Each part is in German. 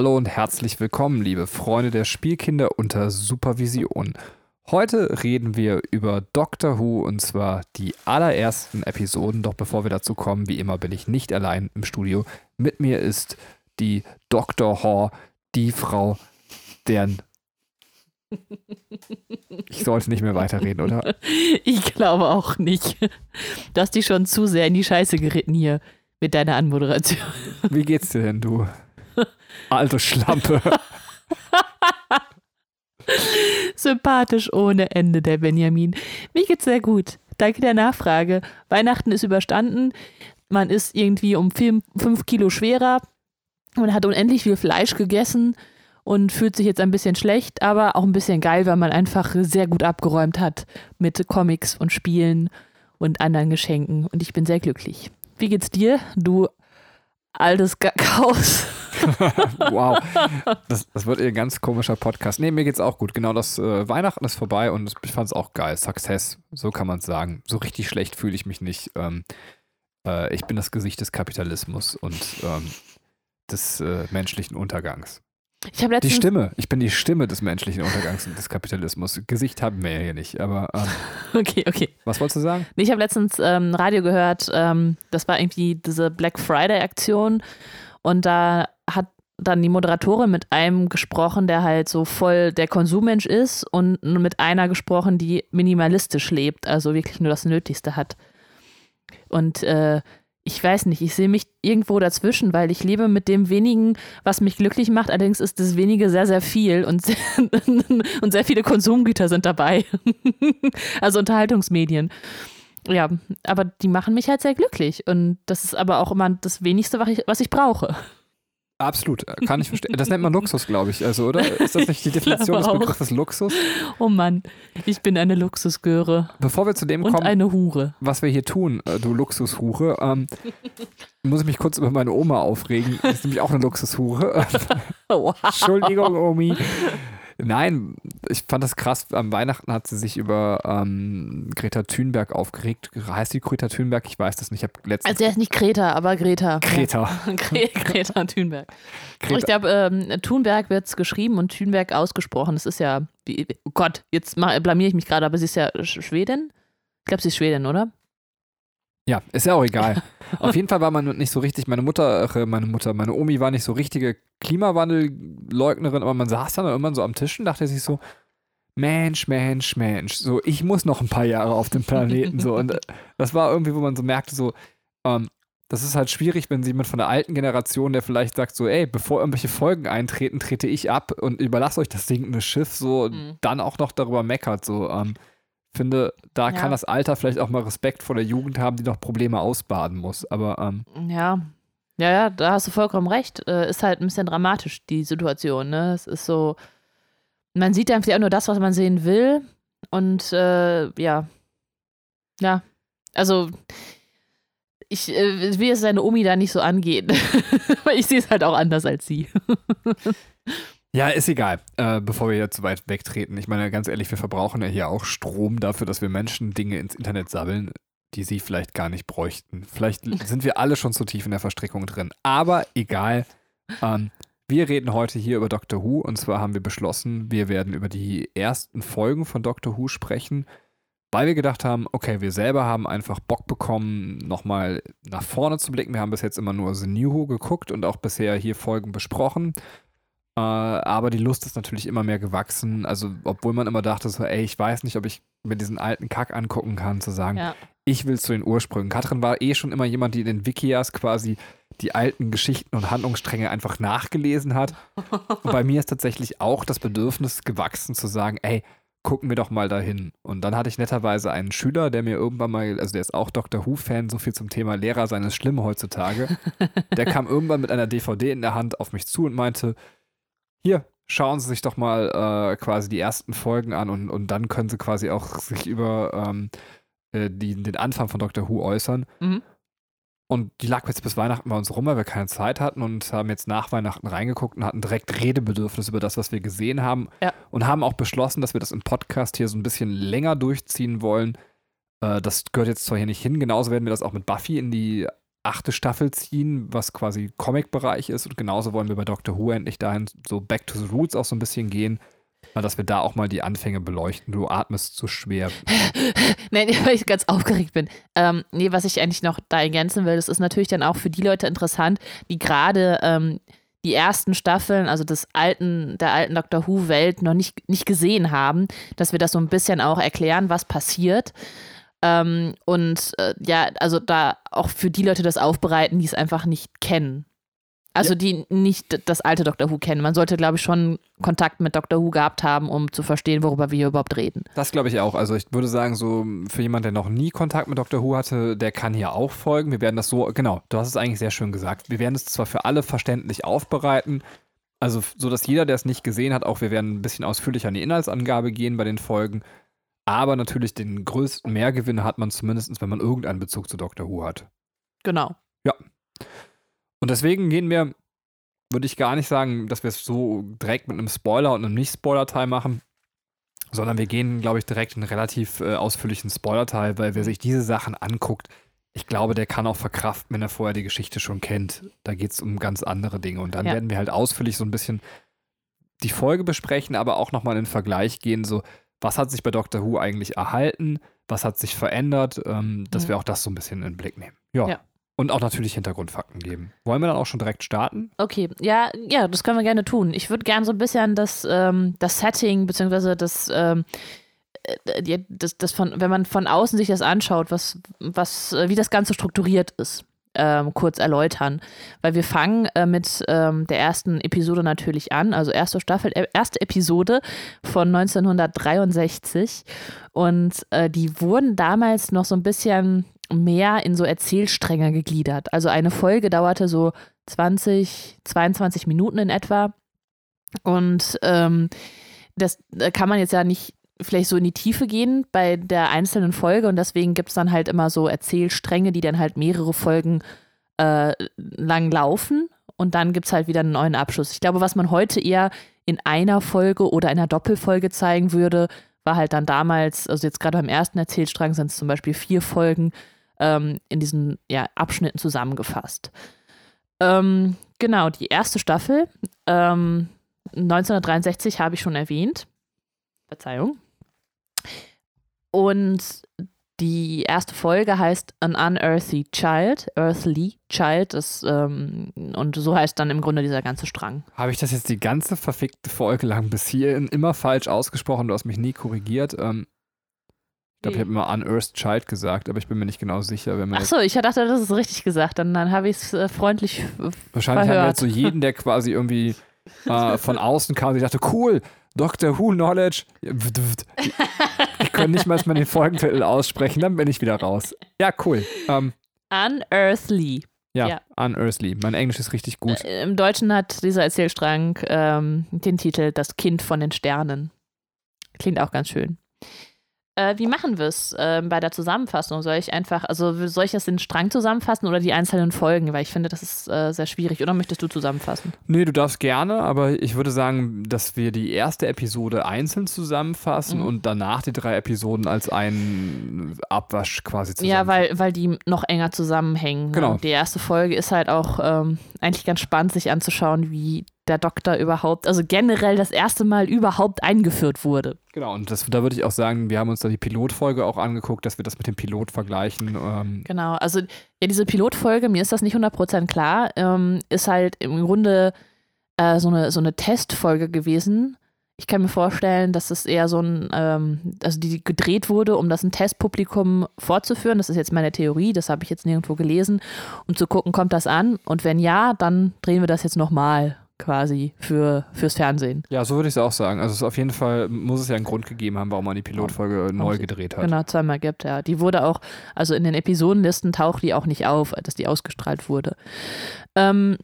Hallo und herzlich willkommen, liebe Freunde der Spielkinder unter Supervision. Heute reden wir über Doctor Who und zwar die allerersten Episoden. Doch bevor wir dazu kommen, wie immer bin ich nicht allein im Studio. Mit mir ist die Dr. Haw, die Frau, deren. Ich sollte nicht mehr weiterreden, oder? Ich glaube auch nicht. Du hast dich schon zu sehr in die Scheiße geritten hier mit deiner Anmoderation. Wie geht's dir denn, du? Alte Schlampe. Sympathisch ohne Ende, der Benjamin. Mir geht's sehr gut. Danke der Nachfrage. Weihnachten ist überstanden. Man ist irgendwie um fünf Kilo schwerer. Man hat unendlich viel Fleisch gegessen und fühlt sich jetzt ein bisschen schlecht, aber auch ein bisschen geil, weil man einfach sehr gut abgeräumt hat mit Comics und Spielen und anderen Geschenken. Und ich bin sehr glücklich. Wie geht's dir, du altes Chaos? wow. Das, das, wird ein ganz komischer Podcast. Nee, mir geht's auch gut. Genau, das äh, Weihnachten ist vorbei und ich fand es auch geil. Success, so kann man es sagen. So richtig schlecht fühle ich mich nicht. Ähm, äh, ich bin das Gesicht des Kapitalismus und ähm, des äh, menschlichen Untergangs. die Stimme. Ich bin die Stimme des menschlichen Untergangs und des Kapitalismus. Gesicht haben wir ja hier nicht, aber. Ähm, okay, okay. Was wolltest du sagen? Ich habe letztens ähm, Radio gehört, ähm, das war irgendwie diese Black Friday-Aktion und da hat dann die Moderatorin mit einem gesprochen, der halt so voll der Konsummensch ist und mit einer gesprochen, die minimalistisch lebt, also wirklich nur das Nötigste hat. Und äh, ich weiß nicht, ich sehe mich irgendwo dazwischen, weil ich lebe mit dem wenigen, was mich glücklich macht. Allerdings ist das wenige sehr, sehr viel und sehr, und sehr viele Konsumgüter sind dabei. also Unterhaltungsmedien. Ja, aber die machen mich halt sehr glücklich. Und das ist aber auch immer das wenigste, was ich, was ich brauche. Absolut, kann ich verstehen. Das nennt man Luxus, glaube ich, also, oder? Ist das nicht die Definition des Begriffes Luxus? Oh Mann, ich bin eine Luxusgöre. Bevor wir zu dem Und kommen, eine Hure. was wir hier tun, äh, du Luxushure, ähm, muss ich mich kurz über meine Oma aufregen. Die ist nämlich auch eine Luxushure. wow. Entschuldigung, Omi. Nein, ich fand das krass. Am Weihnachten hat sie sich über ähm, Greta Thunberg aufgeregt. Heißt die Greta Thunberg? Ich weiß das nicht. Ich letztens also, er ist nicht Greta, aber Greta. Greta. Ja. Greta Thunberg. Greta. Ich glaube, ähm, Thunberg wird es geschrieben und Thunberg ausgesprochen. Das ist ja, wie, oh Gott, jetzt blamiere ich mich gerade, aber sie ist ja Schwedin. Ich glaube, sie ist Schwedin, oder? Ja, ist ja auch egal. Auf jeden Fall war man nicht so richtig, meine Mutter, äh, meine Mutter, meine Omi war nicht so richtige Klimawandelleugnerin, aber man saß dann irgendwann so am Tisch und dachte sich so, Mensch, Mensch, Mensch, so, ich muss noch ein paar Jahre auf dem Planeten, so. Und das war irgendwie, wo man so merkte, so, ähm, das ist halt schwierig, wenn jemand von der alten Generation, der vielleicht sagt, so, ey, bevor irgendwelche Folgen eintreten, trete ich ab und überlasse euch das sinkende Schiff, so, mhm. dann auch noch darüber meckert, so, ähm, finde, da ja. kann das Alter vielleicht auch mal Respekt vor der Jugend haben, die noch Probleme ausbaden muss. Aber ähm, ja. Ja, ja, da hast du vollkommen recht. Äh, ist halt ein bisschen dramatisch, die Situation. Ne? Es ist so, man sieht einfach nur das, was man sehen will. Und äh, ja. Ja. Also, ich äh, will es seine Omi da nicht so angehen. Weil ich sehe es halt auch anders als sie. Ja, ist egal. Äh, bevor wir hier zu weit wegtreten. Ich meine, ganz ehrlich, wir verbrauchen ja hier auch Strom dafür, dass wir Menschen Dinge ins Internet sammeln, die sie vielleicht gar nicht bräuchten. Vielleicht sind wir alle schon zu tief in der Verstrickung drin. Aber egal. Ähm, wir reden heute hier über Doctor Who und zwar haben wir beschlossen, wir werden über die ersten Folgen von Doctor Who sprechen, weil wir gedacht haben, okay, wir selber haben einfach Bock bekommen, nochmal nach vorne zu blicken. Wir haben bis jetzt immer nur The New Who geguckt und auch bisher hier Folgen besprochen. Äh, aber die Lust ist natürlich immer mehr gewachsen. Also, obwohl man immer dachte, so, ey, ich weiß nicht, ob ich mir diesen alten Kack angucken kann, zu sagen, ja. Ich will zu den Ursprüngen. Katrin war eh schon immer jemand, die in den Wikias quasi die alten Geschichten und Handlungsstränge einfach nachgelesen hat. und bei mir ist tatsächlich auch das Bedürfnis gewachsen, zu sagen, ey, gucken wir doch mal dahin. Und dann hatte ich netterweise einen Schüler, der mir irgendwann mal, also der ist auch Dr. Who-Fan, so viel zum Thema Lehrer seines Schlimm heutzutage. der kam irgendwann mit einer DVD in der Hand auf mich zu und meinte, hier, schauen Sie sich doch mal äh, quasi die ersten Folgen an und, und dann können Sie quasi auch sich über ähm, äh, die, den Anfang von Doctor Who äußern. Mhm. Und die lag jetzt bis Weihnachten bei uns rum, weil wir keine Zeit hatten und haben jetzt nach Weihnachten reingeguckt und hatten direkt Redebedürfnis über das, was wir gesehen haben. Ja. Und haben auch beschlossen, dass wir das im Podcast hier so ein bisschen länger durchziehen wollen. Äh, das gehört jetzt zwar hier nicht hin, genauso werden wir das auch mit Buffy in die achte Staffel ziehen, was quasi Comic-Bereich ist. Und genauso wollen wir bei Doctor Who endlich dahin so back to the roots auch so ein bisschen gehen. Mal, dass wir da auch mal die Anfänge beleuchten. Du atmest zu schwer. nee, weil ich ganz aufgeregt bin. Ähm, nee, was ich eigentlich noch da ergänzen will, das ist natürlich dann auch für die Leute interessant, die gerade ähm, die ersten Staffeln, also des alten, der alten Doctor Who-Welt noch nicht, nicht gesehen haben, dass wir das so ein bisschen auch erklären, was passiert. Ähm, und äh, ja, also da auch für die Leute das aufbereiten, die es einfach nicht kennen. Also ja. die nicht das alte Doctor Who kennen. Man sollte, glaube ich, schon Kontakt mit Doctor Who gehabt haben, um zu verstehen, worüber wir hier überhaupt reden. Das glaube ich auch. Also ich würde sagen, so für jemanden, der noch nie Kontakt mit Doctor Who hatte, der kann hier auch folgen. Wir werden das so, genau, du hast es eigentlich sehr schön gesagt. Wir werden es zwar für alle verständlich aufbereiten, also so, dass jeder, der es nicht gesehen hat, auch wir werden ein bisschen ausführlicher an die Inhaltsangabe gehen bei den Folgen. Aber natürlich den größten Mehrgewinn hat man zumindest, wenn man irgendeinen Bezug zu Doctor Who hat. Genau. Ja. Und deswegen gehen wir, würde ich gar nicht sagen, dass wir es so direkt mit einem Spoiler und einem Nicht-Spoiler-Teil machen, sondern wir gehen, glaube ich, direkt in einen relativ äh, ausführlichen Spoiler-Teil, weil wer sich diese Sachen anguckt, ich glaube, der kann auch verkraften, wenn er vorher die Geschichte schon kennt. Da geht es um ganz andere Dinge. Und dann ja. werden wir halt ausführlich so ein bisschen die Folge besprechen, aber auch nochmal in den Vergleich gehen, so was hat sich bei Doctor Who eigentlich erhalten, was hat sich verändert, ähm, dass mhm. wir auch das so ein bisschen in den Blick nehmen. Ja. ja. Und auch natürlich Hintergrundfakten geben. Wollen wir dann auch schon direkt starten? Okay, ja, ja, das können wir gerne tun. Ich würde gerne so ein bisschen das, ähm, das Setting, beziehungsweise das, ähm, äh, das, das von, wenn man von außen sich das anschaut, was, was, äh, wie das Ganze strukturiert ist ähm, kurz erläutern. Weil wir fangen äh, mit ähm, der ersten Episode natürlich an, also erste Staffel, äh, erste Episode von 1963. Und äh, die wurden damals noch so ein bisschen mehr in so Erzählstränge gegliedert. Also eine Folge dauerte so 20, 22 Minuten in etwa. Und ähm, das kann man jetzt ja nicht vielleicht so in die Tiefe gehen bei der einzelnen Folge und deswegen gibt es dann halt immer so Erzählstränge, die dann halt mehrere Folgen äh, lang laufen und dann gibt es halt wieder einen neuen Abschluss. Ich glaube, was man heute eher in einer Folge oder einer Doppelfolge zeigen würde, war halt dann damals, also jetzt gerade beim ersten Erzählstrang sind es zum Beispiel vier Folgen ähm, in diesen ja, Abschnitten zusammengefasst. Ähm, genau, die erste Staffel, ähm, 1963 habe ich schon erwähnt. Verzeihung. Und die erste Folge heißt An Unearthly Child, Earthly Child, das, ähm, und so heißt dann im Grunde dieser ganze Strang. Habe ich das jetzt die ganze verfickte Folge lang bis hierhin immer falsch ausgesprochen? Du hast mich nie korrigiert. Ähm, ich glaube, ich habe immer Unearthed Child gesagt, aber ich bin mir nicht genau sicher. Wenn Achso, ich dachte, das ist richtig gesagt. Dann, dann habe ich es äh, freundlich Wahrscheinlich verhört. haben wir jetzt so jeden, der quasi irgendwie äh, von außen kam, ich dachte, cool, Doctor Who Knowledge. Ich kann nicht mal den Folgentitel aussprechen, dann bin ich wieder raus. Ja, cool. Ähm, Unearthly. Ja, ja, Unearthly. Mein Englisch ist richtig gut. Äh, Im Deutschen hat dieser Erzählstrang ähm, den Titel Das Kind von den Sternen. Klingt auch ganz schön. Äh, wie machen wir es äh, bei der Zusammenfassung? Soll ich einfach, also soll ich das den Strang zusammenfassen oder die einzelnen Folgen? Weil ich finde, das ist äh, sehr schwierig. Oder möchtest du zusammenfassen? Nee, du darfst gerne, aber ich würde sagen, dass wir die erste Episode einzeln zusammenfassen mhm. und danach die drei Episoden als einen Abwasch quasi zusammenfassen. Ja, weil, weil die noch enger zusammenhängen. Genau. Die erste Folge ist halt auch ähm, eigentlich ganz spannend, sich anzuschauen, wie der Doktor überhaupt, also generell das erste Mal überhaupt eingeführt wurde. Genau, und das, da würde ich auch sagen, wir haben uns da die Pilotfolge auch angeguckt, dass wir das mit dem Pilot vergleichen. Ähm. Genau, also ja, diese Pilotfolge, mir ist das nicht 100% klar, ähm, ist halt im Grunde äh, so, eine, so eine Testfolge gewesen. Ich kann mir vorstellen, dass es eher so ein, ähm, also die gedreht wurde, um das ein Testpublikum fortzuführen. Das ist jetzt meine Theorie, das habe ich jetzt nirgendwo gelesen, um zu gucken, kommt das an? Und wenn ja, dann drehen wir das jetzt nochmal quasi für, fürs Fernsehen. Ja, so würde ich es auch sagen. Also es auf jeden Fall muss es ja einen Grund gegeben haben, warum man die Pilotfolge ja. neu gedreht hat. Genau, zweimal gibt, ja. Die wurde auch, also in den Episodenlisten taucht die auch nicht auf, dass die ausgestrahlt wurde. Ähm,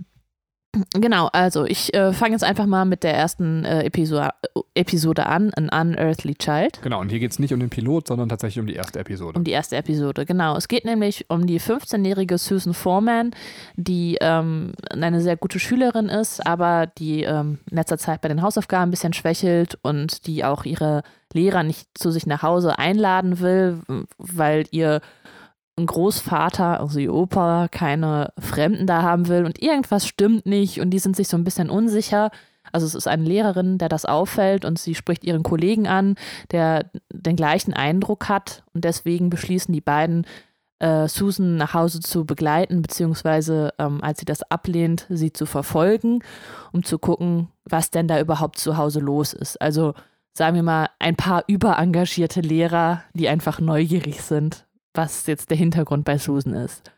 Genau, also ich äh, fange jetzt einfach mal mit der ersten äh, Episode, Episode an, An Unearthly Child. Genau, und hier geht es nicht um den Pilot, sondern tatsächlich um die erste Episode. Um die erste Episode, genau. Es geht nämlich um die 15-jährige Susan Foreman, die ähm, eine sehr gute Schülerin ist, aber die ähm, in letzter Zeit bei den Hausaufgaben ein bisschen schwächelt und die auch ihre Lehrer nicht zu sich nach Hause einladen will, weil ihr Großvater, also ihr Opa, keine Fremden da haben will und irgendwas stimmt nicht und die sind sich so ein bisschen unsicher. Also es ist eine Lehrerin, der das auffällt und sie spricht ihren Kollegen an, der den gleichen Eindruck hat und deswegen beschließen die beiden, äh, Susan nach Hause zu begleiten, beziehungsweise ähm, als sie das ablehnt, sie zu verfolgen, um zu gucken, was denn da überhaupt zu Hause los ist. Also sagen wir mal, ein paar überengagierte Lehrer, die einfach neugierig sind, was jetzt der Hintergrund bei Susan ist.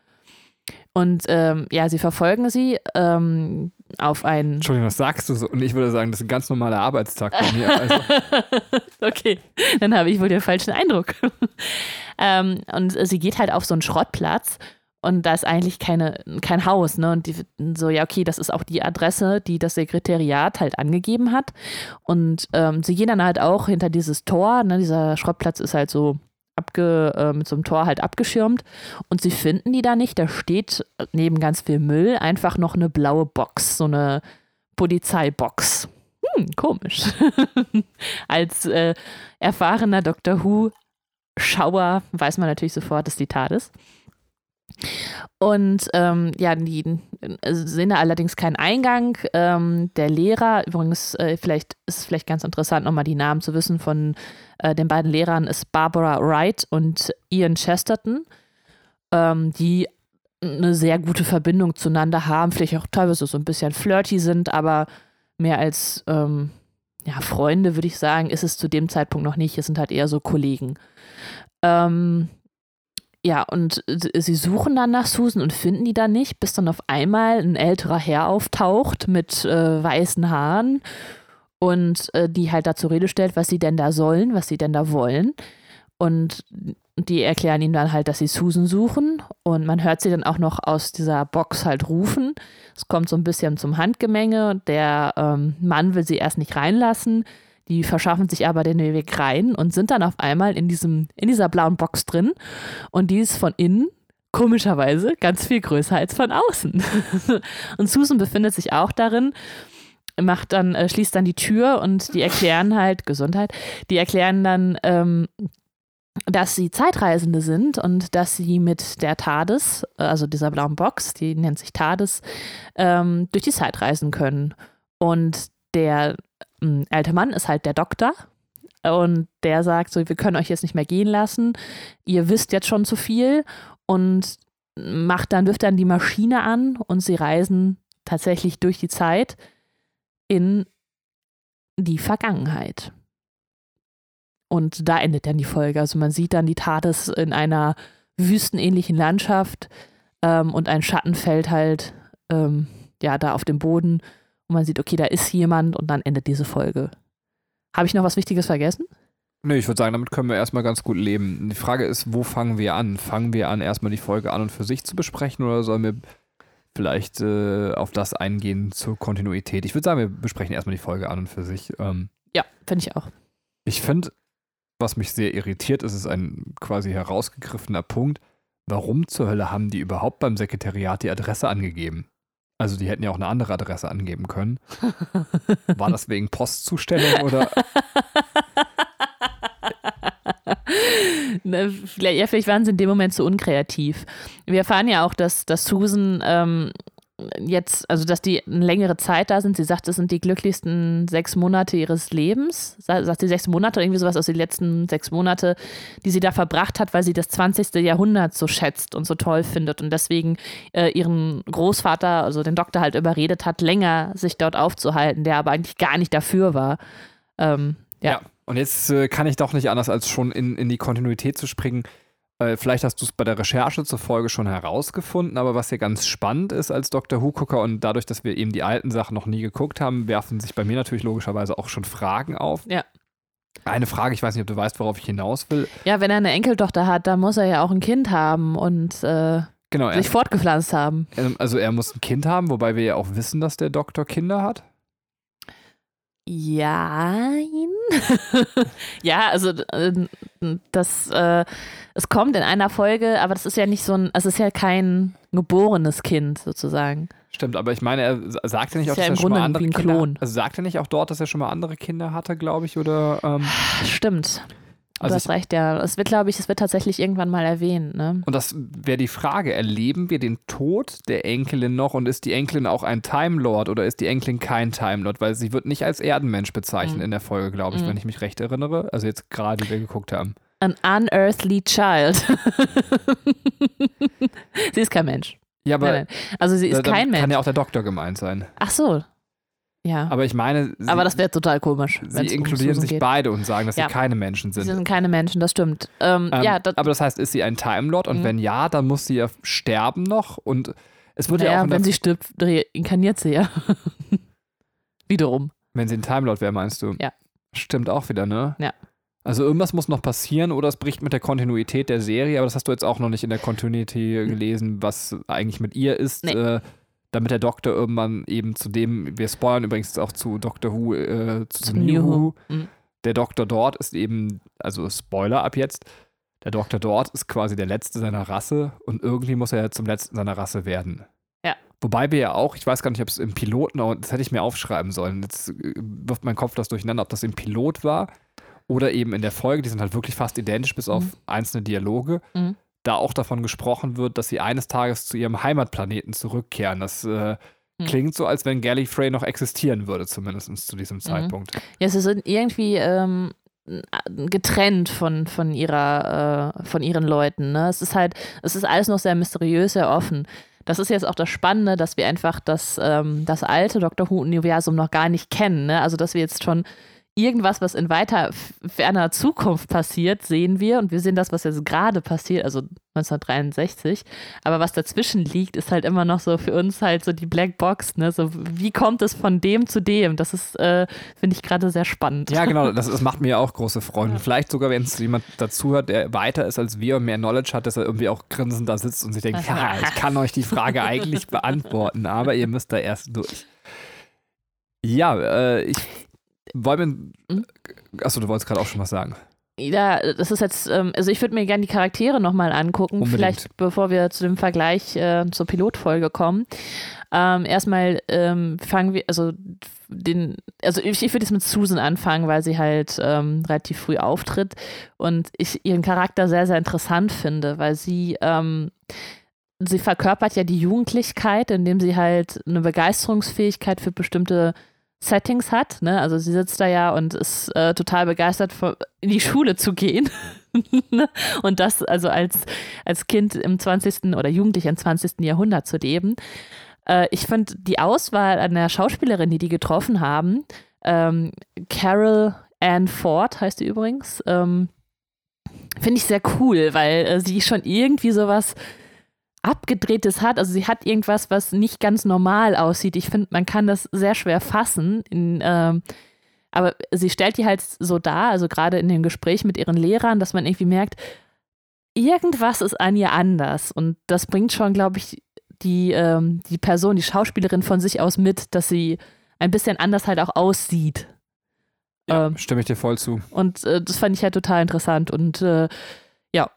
Und ähm, ja, sie verfolgen sie ähm, auf einen. Entschuldigung, was sagst du so? Und ich würde sagen, das ist ein ganz normaler Arbeitstag bei mir. Also. okay, dann habe ich wohl den falschen Eindruck. ähm, und sie geht halt auf so einen Schrottplatz und da ist eigentlich keine, kein Haus, ne? Und die so, ja, okay, das ist auch die Adresse, die das Sekretariat halt angegeben hat. Und ähm, sie gehen dann halt auch hinter dieses Tor, ne? Dieser Schrottplatz ist halt so abge, äh, mit so einem Tor halt abgeschirmt. Und sie finden die da nicht. Da steht neben ganz viel Müll einfach noch eine blaue Box, so eine Polizeibox. Hm, komisch. Als äh, erfahrener Dr. Who-Schauer weiß man natürlich sofort, dass die Tat ist. Und ähm, ja, die äh, sehen da allerdings keinen Eingang. Ähm, der Lehrer, übrigens, äh, vielleicht ist vielleicht ganz interessant, nochmal die Namen zu wissen von äh, den beiden Lehrern, ist Barbara Wright und Ian Chesterton, ähm, die eine sehr gute Verbindung zueinander haben, vielleicht auch teilweise so ein bisschen flirty sind, aber mehr als ähm, ja, Freunde, würde ich sagen, ist es zu dem Zeitpunkt noch nicht. Es sind halt eher so Kollegen. Ähm, ja, und sie suchen dann nach Susan und finden die dann nicht, bis dann auf einmal ein älterer Herr auftaucht mit äh, weißen Haaren und äh, die halt dazu Rede stellt, was sie denn da sollen, was sie denn da wollen. Und die erklären ihnen dann halt, dass sie Susan suchen und man hört sie dann auch noch aus dieser Box halt rufen. Es kommt so ein bisschen zum Handgemenge. Der ähm, Mann will sie erst nicht reinlassen die verschaffen sich aber den Weg rein und sind dann auf einmal in, diesem, in dieser blauen Box drin. Und die ist von innen komischerweise ganz viel größer als von außen. und Susan befindet sich auch darin, macht dann, äh, schließt dann die Tür und die erklären halt, Gesundheit, die erklären dann, ähm, dass sie Zeitreisende sind und dass sie mit der TARDIS, also dieser blauen Box, die nennt sich TARDIS, ähm, durch die Zeit reisen können. Und der ein alter Mann ist halt der Doktor und der sagt so, wir können euch jetzt nicht mehr gehen lassen, ihr wisst jetzt schon zu viel und macht dann, wirft dann die Maschine an und sie reisen tatsächlich durch die Zeit in die Vergangenheit. Und da endet dann die Folge. Also man sieht dann die TARDIS in einer wüstenähnlichen Landschaft ähm, und ein Schatten fällt halt ähm, ja da auf dem Boden und man sieht, okay, da ist jemand und dann endet diese Folge. Habe ich noch was Wichtiges vergessen? Nö, ich würde sagen, damit können wir erstmal ganz gut leben. Die Frage ist, wo fangen wir an? Fangen wir an, erstmal die Folge an und für sich zu besprechen oder sollen wir vielleicht äh, auf das eingehen zur Kontinuität? Ich würde sagen, wir besprechen erstmal die Folge an und für sich. Ähm, ja, finde ich auch. Ich finde, was mich sehr irritiert, ist, ist ein quasi herausgegriffener Punkt. Warum zur Hölle haben die überhaupt beim Sekretariat die Adresse angegeben? Also die hätten ja auch eine andere Adresse angeben können. War das wegen Postzustellung oder? Ne, ja, vielleicht waren sie in dem Moment zu unkreativ. Wir erfahren ja auch, dass, dass Susan ähm, jetzt, also dass die eine längere Zeit da sind. Sie sagt, es sind die glücklichsten sechs Monate ihres Lebens. Sagt sie sechs Monate oder irgendwie sowas aus den letzten sechs Monate, die sie da verbracht hat, weil sie das 20. Jahrhundert so schätzt und so toll findet und deswegen äh, ihren Großvater, also den Doktor halt überredet hat, länger sich dort aufzuhalten, der aber eigentlich gar nicht dafür war. Ähm, ja. ja. Und jetzt äh, kann ich doch nicht anders, als schon in, in die Kontinuität zu springen. Äh, vielleicht hast du es bei der Recherche zur Folge schon herausgefunden, aber was hier ganz spannend ist als Dr. Who-Gucker und dadurch, dass wir eben die alten Sachen noch nie geguckt haben, werfen sich bei mir natürlich logischerweise auch schon Fragen auf. Ja. Eine Frage, ich weiß nicht, ob du weißt, worauf ich hinaus will. Ja, wenn er eine Enkeltochter hat, dann muss er ja auch ein Kind haben und äh, genau, sich fortgepflanzt haben. Also er muss ein Kind haben, wobei wir ja auch wissen, dass der Doktor Kinder hat. Ja, ja, also äh, das, äh, es kommt in einer Folge, aber das ist ja nicht so ein, es ist ja kein geborenes Kind sozusagen. Stimmt, aber ich meine, er sagt ja nicht auch, dass ja er schon mal andere Kinder, also sagt er nicht auch dort, dass er schon mal andere Kinder hatte, glaube ich, oder? Ähm Stimmt. Also du hast recht, ja. Es wird, glaube ich, es wird tatsächlich irgendwann mal erwähnt, ne? Und das wäre die Frage, erleben wir den Tod der Enkelin noch und ist die Enkelin auch ein Time Lord oder ist die Enkelin kein Time Lord? Weil sie wird nicht als Erdenmensch bezeichnet Mhm. in der Folge, glaube ich, Mhm. wenn ich mich recht erinnere. Also jetzt gerade, die wir geguckt haben. An unearthly child. sie ist kein Mensch. Ja, aber nein, nein. Also sie ist da- kein kann Mensch. ja auch der Doktor gemeint sein. Ach so. Ja. Aber, Aber ich meine, sie, das wäre total komisch. sie um inkludieren Susan sich geht. beide und sagen, dass Ja. sie keine Menschen Sie sind. sind keine Menschen, das stimmt. Ähm, Ähm, ja, das, aber das heißt, ist sie ein Time Lord? Und Mhm. wenn ja, dann muss sie ja sterben noch. Und es wird ja naja, auch, in der, wenn sie stirbt, reinkarniert sie ja. Wiederum. wenn sie ein Time Lord wäre, meinst du? Ja. Stimmt auch wieder, ne? Ja. Also irgendwas muss noch passieren oder es bricht mit der Kontinuität der Serie, aber das hast du jetzt auch noch nicht in der Continuity gelesen, was eigentlich mit ihr ist, Nee. äh, damit der Doktor irgendwann eben zu dem, wir spoilern übrigens auch zu Doctor Who, äh, zu, Zum New Who. Mhm. der Doktor dort ist eben, also Spoiler ab jetzt, der Doktor dort ist quasi der Letzte seiner Rasse und irgendwie muss er ja zum Letzten seiner Rasse werden. Ja. Wobei wir ja auch, ich weiß gar nicht, ob es im Piloten, das hätte ich mir aufschreiben sollen. Jetzt äh, wirft mein Kopf das durcheinander, ob das im Pilot war oder eben in der Folge, die sind halt wirklich fast identisch, bis auf Mhm. einzelne Dialoge. Mhm. Da auch davon gesprochen wird, dass sie eines Tages zu ihrem Heimatplaneten zurückkehren. Das äh, Mhm. klingt so, als wenn Gallifrey noch existieren würde, zumindest zu Mhm. diesem Zeitpunkt. Ja, sie sind irgendwie ähm, getrennt von, von ihrer, äh, von ihren Leuten. Ne? Es ist halt, es ist alles noch sehr mysteriös, sehr offen. Das ist jetzt auch das Spannende, dass wir einfach das, ähm, das alte Doctor Who-Universum noch gar nicht kennen. Ne? Also, dass wir jetzt schon irgendwas, was in weiter ferner Zukunft passiert, sehen wir. Und wir sehen das, was jetzt gerade passiert, also 1963. Aber was dazwischen liegt, ist halt immer noch so für uns halt so die Black Box. Ne? So, wie kommt es von dem zu dem? Das ist, äh, finde ich gerade sehr spannend. Ja, genau, das, das macht mir auch große Freude. Vielleicht sogar, wenn es jemand dazu hört, der weiter ist als wir und mehr Knowledge hat, dass er irgendwie auch grinsend da sitzt und sich denkt, ja, ich kann euch die Frage eigentlich beantworten, aber ihr müsst da erst durch. Ja, äh, ich wollen Mhm. wir. Achso, du wolltest gerade auch schon was sagen. Ja, das ist jetzt, ähm, also ich würde mir gerne die Charaktere nochmal angucken, Unbedingt. vielleicht bevor wir zu dem Vergleich äh, zur Pilotfolge kommen. Ähm, erstmal ähm, fangen wir, also den, also ich, ich würde jetzt mit Susan anfangen, weil sie halt ähm, relativ früh auftritt und ich ihren Charakter sehr, sehr interessant finde, weil sie, ähm, sie verkörpert ja die Jugendlichkeit, indem sie halt eine Begeisterungsfähigkeit für bestimmte Settings hat. Ne? Also sie sitzt da ja und ist äh, total begeistert, in die Schule zu gehen. Ne? und das also als, als Kind im 20. oder Jugendlich im 20. Jahrhundert zu leben. Äh, ich finde die Auswahl an der Schauspielerin, die die getroffen haben, ähm, Carol Ann Ford heißt sie übrigens, ähm, finde ich sehr cool, weil äh, sie schon irgendwie sowas abgedrehtes hat. Also sie hat irgendwas, was nicht ganz normal aussieht. Ich finde, man kann das sehr schwer fassen. In, ähm, aber sie stellt die halt so dar, also gerade in dem Gespräch mit ihren Lehrern, dass man irgendwie merkt, irgendwas ist an ihr anders. Und das bringt schon, glaube ich, die, ähm, die Person, die Schauspielerin von sich aus mit, dass sie ein bisschen anders halt auch aussieht. Ja, Ähm, stimme ich dir voll zu. und äh, das fand ich halt total interessant. Und äh, ja,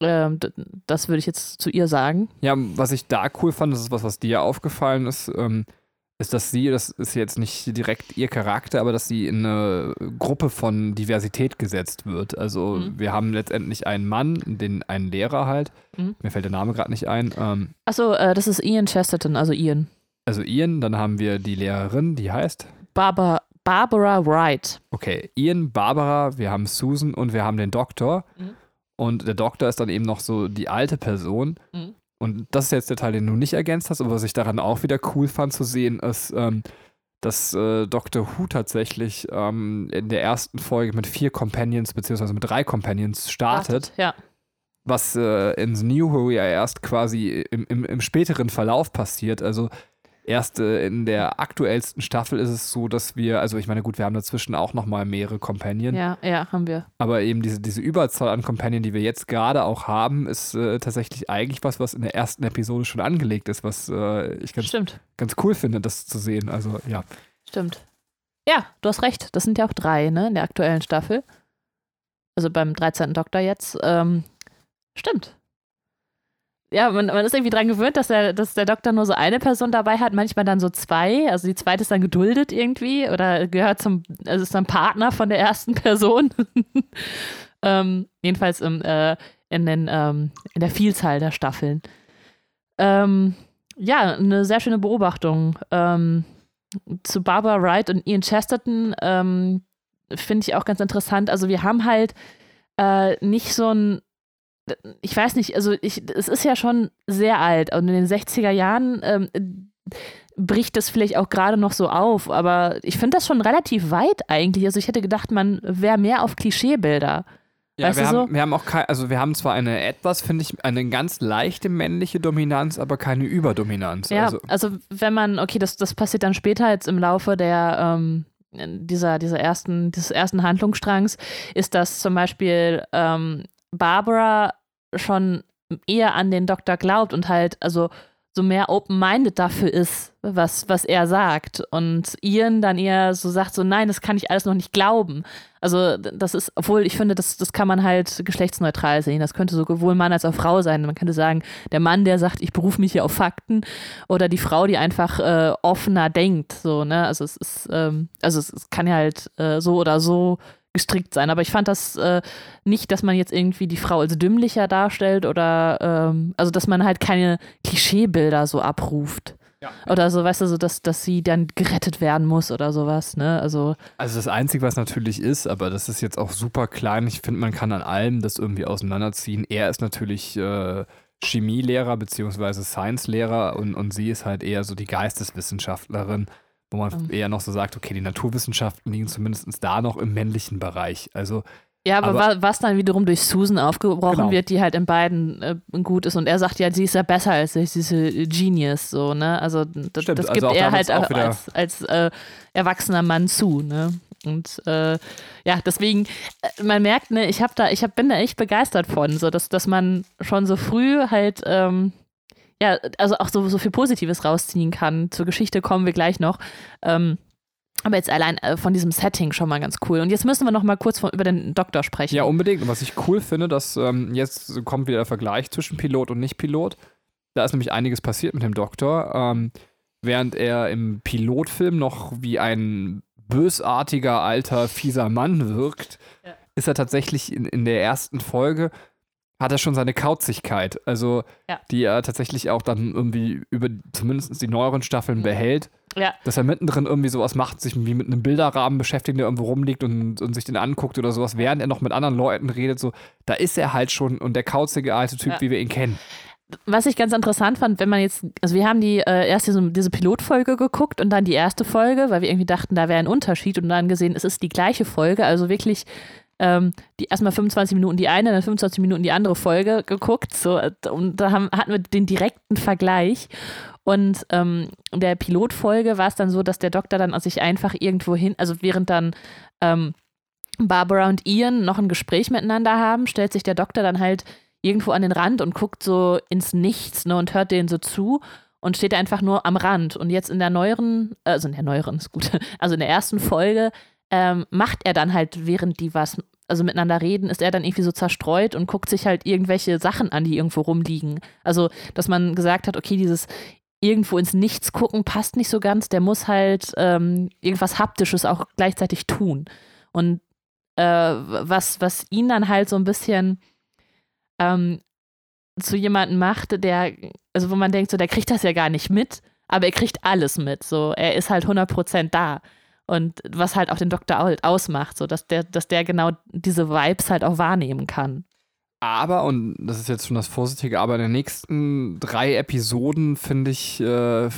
ähm, das würde ich jetzt zu ihr sagen. Ja, was ich da cool fand, das ist was, was dir aufgefallen ist, ähm, ist, dass sie, das ist jetzt nicht direkt ihr Charakter, aber dass sie in eine Gruppe von Diversität gesetzt wird. Also Mhm. wir haben letztendlich einen Mann, den einen Lehrer halt. Mhm. Mir fällt der Name gerade nicht ein. Ähm, Achso, äh, das ist Ian Chesterton, also Ian. also Ian, dann haben wir die Lehrerin, die heißt. Barbara, Barbara Wright. Okay, Ian, Barbara, wir haben Susan und wir haben den Doktor. Mhm. Und der Doktor ist dann eben noch so die alte Person. Mhm. Und das ist jetzt der Teil, den du nicht ergänzt hast, aber was ich daran auch wieder cool fand zu sehen, ist, ähm, dass äh, Dr. Who tatsächlich ähm, in der ersten Folge mit vier Companions, beziehungsweise mit drei Companions startet, Ja. was äh, in The New Who ja erst quasi im, im, im späteren Verlauf passiert. Also erst äh, in der aktuellsten Staffel ist es so, dass wir, also ich meine, gut, wir haben dazwischen auch nochmal mehrere Companion, ja, ja, haben wir. aber eben diese, diese Überzahl an Companion, die wir jetzt gerade auch haben, ist äh, tatsächlich eigentlich was, was in der ersten Episode schon angelegt ist, was äh, ich ganz, Stimmt, ganz cool finde, das zu sehen. Also ja. stimmt. Ja, du hast recht. Das sind ja auch drei, ne, in der aktuellen Staffel. Also beim 13. Doktor jetzt. Ähm, stimmt. Ja, man, man ist irgendwie dran gewöhnt, dass der, dass der Doktor nur so eine Person dabei hat, manchmal dann so zwei. Also die zweite ist dann geduldet irgendwie oder gehört zum, also ist dann Partner von der ersten Person. Ähm, jedenfalls im, äh, in, den, ähm, in der Vielzahl der Staffeln. Ähm, ja, eine sehr schöne Beobachtung. Ähm, zu Barbara Wright und Ian Chesterton ähm, finde ich auch ganz interessant. Also wir haben halt äh, nicht so ein ich weiß nicht, also ich, es ist ja schon sehr alt und in den 60er Jahren ähm, bricht das vielleicht auch gerade noch so auf, aber ich finde das schon relativ weit eigentlich. Also ich hätte gedacht, man wäre mehr auf Klischeebilder. Ja, wir, du so? haben, wir haben auch kein, also wir haben zwar eine etwas, finde ich, eine ganz leichte männliche Dominanz, aber keine Überdominanz. Ja, also, also wenn man, okay, das, das passiert dann später jetzt im Laufe der ähm, dieser, dieser ersten, des ersten Handlungsstrangs, ist, dass zum Beispiel ähm, Barbara schon eher an den Doktor glaubt und halt, also so mehr open-minded dafür ist, was, was er sagt. Und Ian dann eher so sagt, so nein, das kann ich alles noch nicht glauben. Also das ist, obwohl ich finde, das, das kann man halt geschlechtsneutral sehen. Das könnte sowohl Mann als auch Frau sein. Man könnte sagen, der Mann, der sagt, ich berufe mich hier auf Fakten, oder die Frau, die einfach äh, offener denkt. So, ne? Also es ist, ähm, also es, es kann ja halt äh, so oder so gestrickt sein. Aber ich fand das äh, nicht, dass man jetzt irgendwie die Frau als dümmlicher darstellt oder ähm, also dass man halt keine Klischeebilder so abruft. Ja. Oder so, weißt du, so, dass, dass sie dann gerettet werden muss oder sowas, ne? Also. Also das Einzige, was natürlich ist, aber das ist jetzt auch super klein, ich finde, man kann an allem das irgendwie auseinanderziehen. Er ist natürlich äh, Chemielehrer beziehungsweise Science-Lehrer und, und sie ist halt eher so die Geisteswissenschaftlerin wo man Mhm. eher noch so sagt, okay, die Naturwissenschaften liegen zumindest da noch im männlichen Bereich. Also Ja, aber, Aber- wa- was dann wiederum durch Susan aufgebrochen Genau. wird, die halt in beiden äh, gut ist und er sagt ja, sie ist ja besser als ich, sie ist äh, Genius, so, ne? Also d- Stimmt, das also gibt er halt auch als, als äh, erwachsener Mann zu, ne? Und äh, ja, deswegen, äh, man merkt, ne, ich hab da, ich hab, bin da echt begeistert von, so dass, dass man schon so früh halt, ähm, ja, also auch so, so viel Positives rausziehen kann. Zur Geschichte kommen wir gleich noch. Ähm, aber jetzt allein äh, von diesem Setting schon mal ganz cool. Und jetzt müssen wir noch mal kurz von, über den Doktor sprechen. ja, unbedingt. Und was ich cool finde, dass ähm, jetzt kommt wieder der Vergleich zwischen Pilot und Nicht-Pilot. Da ist nämlich einiges passiert mit dem Doktor. Ähm, während er im Pilotfilm noch wie ein bösartiger, alter, fieser Mann wirkt, Ja. ist er tatsächlich in, in der ersten Folge, hat er schon seine Kauzigkeit. Also, Ja. die er tatsächlich auch dann irgendwie über zumindest die neueren Staffeln Mhm. behält. Ja. Dass er mittendrin irgendwie sowas macht, sich wie mit einem Bilderrahmen beschäftigt, der irgendwo rumliegt und, und sich den anguckt oder sowas, während er noch mit anderen Leuten redet. So, da ist er halt schon und der kauzige alte Typ, Ja. wie wir ihn kennen. was ich ganz interessant fand, wenn man jetzt, also wir haben die äh, erst diese, diese Pilotfolge geguckt und dann die erste Folge, weil wir irgendwie dachten, da wäre ein Unterschied und dann gesehen, es ist die gleiche Folge, also wirklich ähm, die erstmal 25 Minuten die eine, dann 25 Minuten die andere Folge geguckt, so und da haben, hatten wir den direkten Vergleich. Und ähm, in der Pilotfolge war es dann so, dass der Doktor dann sich einfach irgendwo hin, also während dann ähm, Barbara und Ian noch ein Gespräch miteinander haben, stellt sich der Doktor dann halt irgendwo an den Rand und guckt so ins Nichts ne, und hört denen so zu und steht einfach nur am Rand. Und jetzt in der neueren, also in der neueren ist gut, also in der ersten Folge ähm, macht er dann halt, während die was, also miteinander reden, ist er dann irgendwie so zerstreut und guckt sich halt irgendwelche Sachen an, die irgendwo rumliegen. Also, dass man gesagt hat, okay, dieses irgendwo ins Nichts gucken passt nicht so ganz, der muss halt ähm, irgendwas Haptisches auch gleichzeitig tun. Und äh, was, was ihn dann halt so ein bisschen ähm, zu jemandem macht, der, also wo man denkt, so, der kriegt das ja gar nicht mit, aber er kriegt alles mit. So, er ist halt 100% da. Und was halt auch den Doktor halt ausmacht, so dass der, dass der genau diese Vibes halt auch wahrnehmen kann. Aber, und das ist jetzt schon das Vorsichtige, aber in den nächsten drei Episoden, finde ich, äh,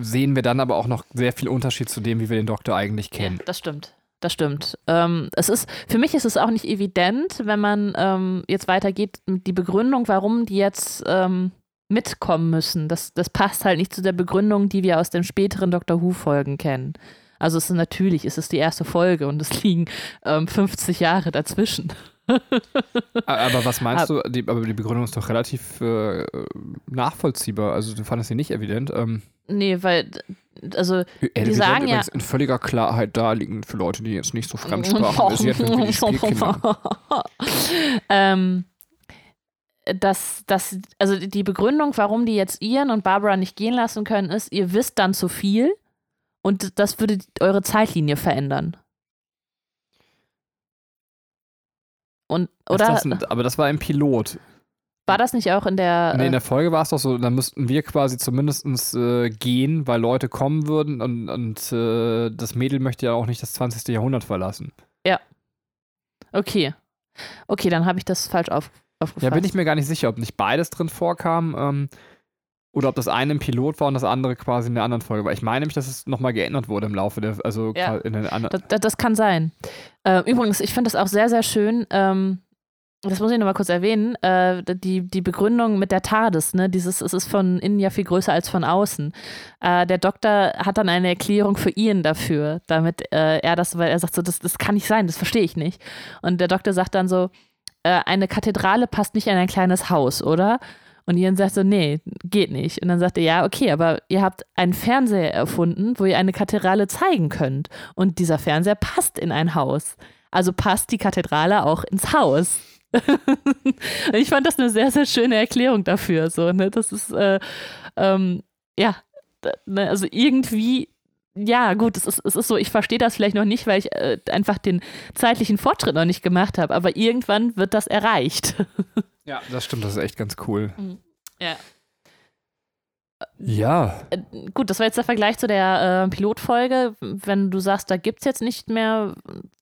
sehen wir dann aber auch noch sehr viel Unterschied zu dem, wie wir den Doktor eigentlich kennen. Ja, das stimmt. Das stimmt. Ähm, es ist, für mich ist es auch nicht evident, wenn man ähm, jetzt weitergeht, die Begründung, warum die jetzt ähm, mitkommen müssen. Das, das passt halt nicht zu der Begründung, die wir aus den späteren Doctor Who-Folgen kennen. Also es ist natürlich, es ist die erste Folge und es liegen ähm, 50 Jahre dazwischen. Aber was meinst du, die, aber die Begründung ist doch relativ äh, nachvollziehbar. Also du fandest sie nicht evident. Ähm, Nee, weil, also evident sagen ja- in völliger Klarheit darliegend für Leute, die jetzt nicht so fremdsprachenbasiert sind die ähm, dass, dass, also die Begründung, warum die jetzt Ian und Barbara nicht gehen lassen können, ist, ihr wisst dann zu viel und das würde eure Zeitlinie verändern. Und, oder Das, aber das war im Pilot. war das nicht auch in der. Nee, in äh, der Folge war es doch so, dann müssten wir quasi zumindest äh, gehen, weil Leute kommen würden und, und äh, das Mädel möchte ja auch nicht das 20. Jahrhundert verlassen. okay. Okay, dann habe ich das falsch auf, aufgefasst. Ja, bin ich mir gar nicht sicher, ob nicht beides drin vorkam ähm, oder ob das eine im Pilot war und das andere quasi in der anderen Folge war. Ich meine nämlich, dass es nochmal geändert wurde im Laufe der, also Ja. in den anderen. Das, das, kann sein. Äh, übrigens, ich finde das auch sehr, sehr schön. Ähm, das muss ich nochmal kurz erwähnen. Äh, die, die Begründung mit der TARDIS, ne? Dieses, es ist von innen ja viel größer als von außen. Äh, der Doktor hat dann eine Erklärung für Ian dafür, damit äh, er das, weil er sagt so, das, das kann nicht sein, das verstehe ich nicht. Und der Doktor sagt dann so, äh, eine Kathedrale passt nicht in ein kleines Haus, oder? Und Ian sagt so, nee, geht nicht. Und dann sagt er, ja, okay, aber ihr habt einen Fernseher erfunden, wo ihr eine Kathedrale zeigen könnt. Und dieser Fernseher passt in ein Haus. Also passt die Kathedrale auch ins Haus. Ich fand das eine sehr, sehr schöne Erklärung dafür. So, ne? Das ist, äh, ähm, ja, ne? also irgendwie, ja, gut, es ist, es ist so, ich verstehe das vielleicht noch nicht, weil ich äh, einfach den zeitlichen Fortschritt noch nicht gemacht habe, aber irgendwann wird das erreicht. Ja, das stimmt, das ist echt ganz cool. Ja. Ja, Äh, gut, das war jetzt der Vergleich zu der äh, Pilotfolge. Wenn du sagst, da gibt es jetzt nicht mehr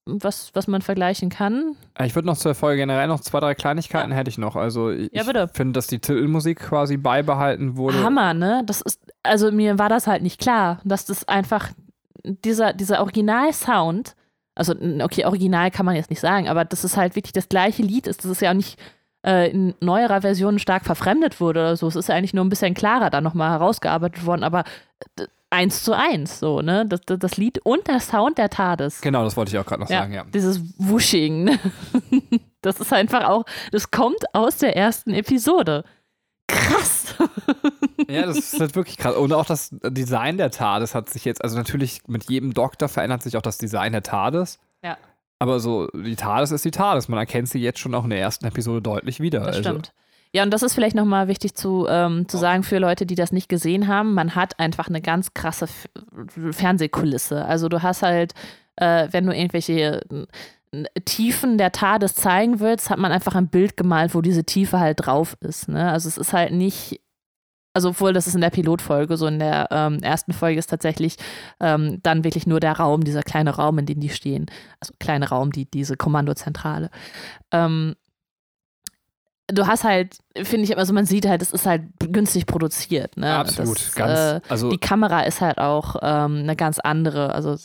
was, was man vergleichen kann. ich würde noch zur Folge generell noch zwei, drei Kleinigkeiten hätte ich noch. Also ich Ja, finde, dass die Titelmusik quasi beibehalten wurde. Hammer, ne? Das ist, also mir war das halt nicht klar, dass das einfach dieser, dieser Original-Sound, also okay, original kann man jetzt nicht sagen, aber dass es halt wirklich das gleiche Lied ist, dass es ja auch nicht äh, in neuerer Version stark verfremdet wurde oder so. Es ist ja eigentlich nur ein bisschen klarer da nochmal herausgearbeitet worden, aber äh, eins zu eins, so, ne? Das, das, das Lied und der Sound der TARDIS. Genau, das wollte ich auch gerade noch sagen, ja. Dieses Wushing. ne? Das ist einfach auch, das kommt aus der ersten Episode. Krass. Ja, das ist halt wirklich krass. Und auch das Design der TARDIS hat sich jetzt, also natürlich mit jedem Doktor verändert sich auch das Design der TARDIS. Ja. Aber so, die TARDIS ist die TARDIS. Man erkennt sie jetzt schon auch in der ersten Episode deutlich wieder. Das also, stimmt. Ja, und das ist vielleicht nochmal wichtig zu, ähm, zu sagen für Leute, die das nicht gesehen haben. Man hat einfach eine ganz krasse F Fernsehkulisse. Also du hast halt, äh, wenn du irgendwelche Tiefen der TARDIS zeigen willst, hat man einfach ein Bild gemalt, wo diese Tiefe halt drauf ist. Ne? Also es ist halt nicht, also obwohl das ist in der Pilotfolge, so in der ähm, ersten Folge ist tatsächlich ähm, dann wirklich nur der Raum, dieser kleine Raum, in dem die stehen. Also kleine Raum, die, diese Kommandozentrale. Ähm, du hast halt, finde ich, also man sieht halt, es ist halt günstig produziert. Ne? Absolut. Das, ganz, äh, also, die Kamera ist halt auch ähm, eine ganz andere. Also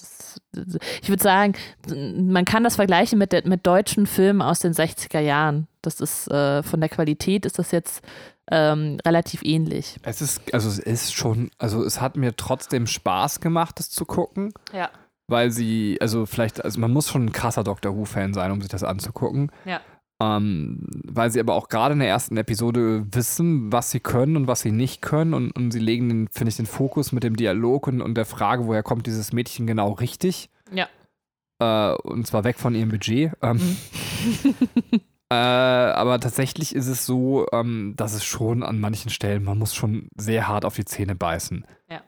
ich würde sagen, man kann das vergleichen mit, mit deutschen Filmen aus den 60er Jahren. Das ist äh, von der Qualität ist das jetzt ähm, relativ ähnlich. es ist, also es ist schon, also es hat mir trotzdem Spaß gemacht, das zu gucken. Ja. Weil sie, also vielleicht, also man muss schon ein krasser Doctor Who-Fan sein, um sich das anzugucken. Ja. Ähm, weil sie aber auch gerade in der ersten Episode wissen, was sie können und was sie nicht können. Und, und sie legen, finde ich, den Fokus mit dem Dialog und, und der Frage, woher kommt dieses Mädchen genau richtig. Ja. Äh, und zwar weg von ihrem Budget. Ähm, Mhm. äh, aber tatsächlich ist es so, ähm, dass es schon an manchen Stellen, man muss schon sehr hart auf die Zähne beißen. Ja.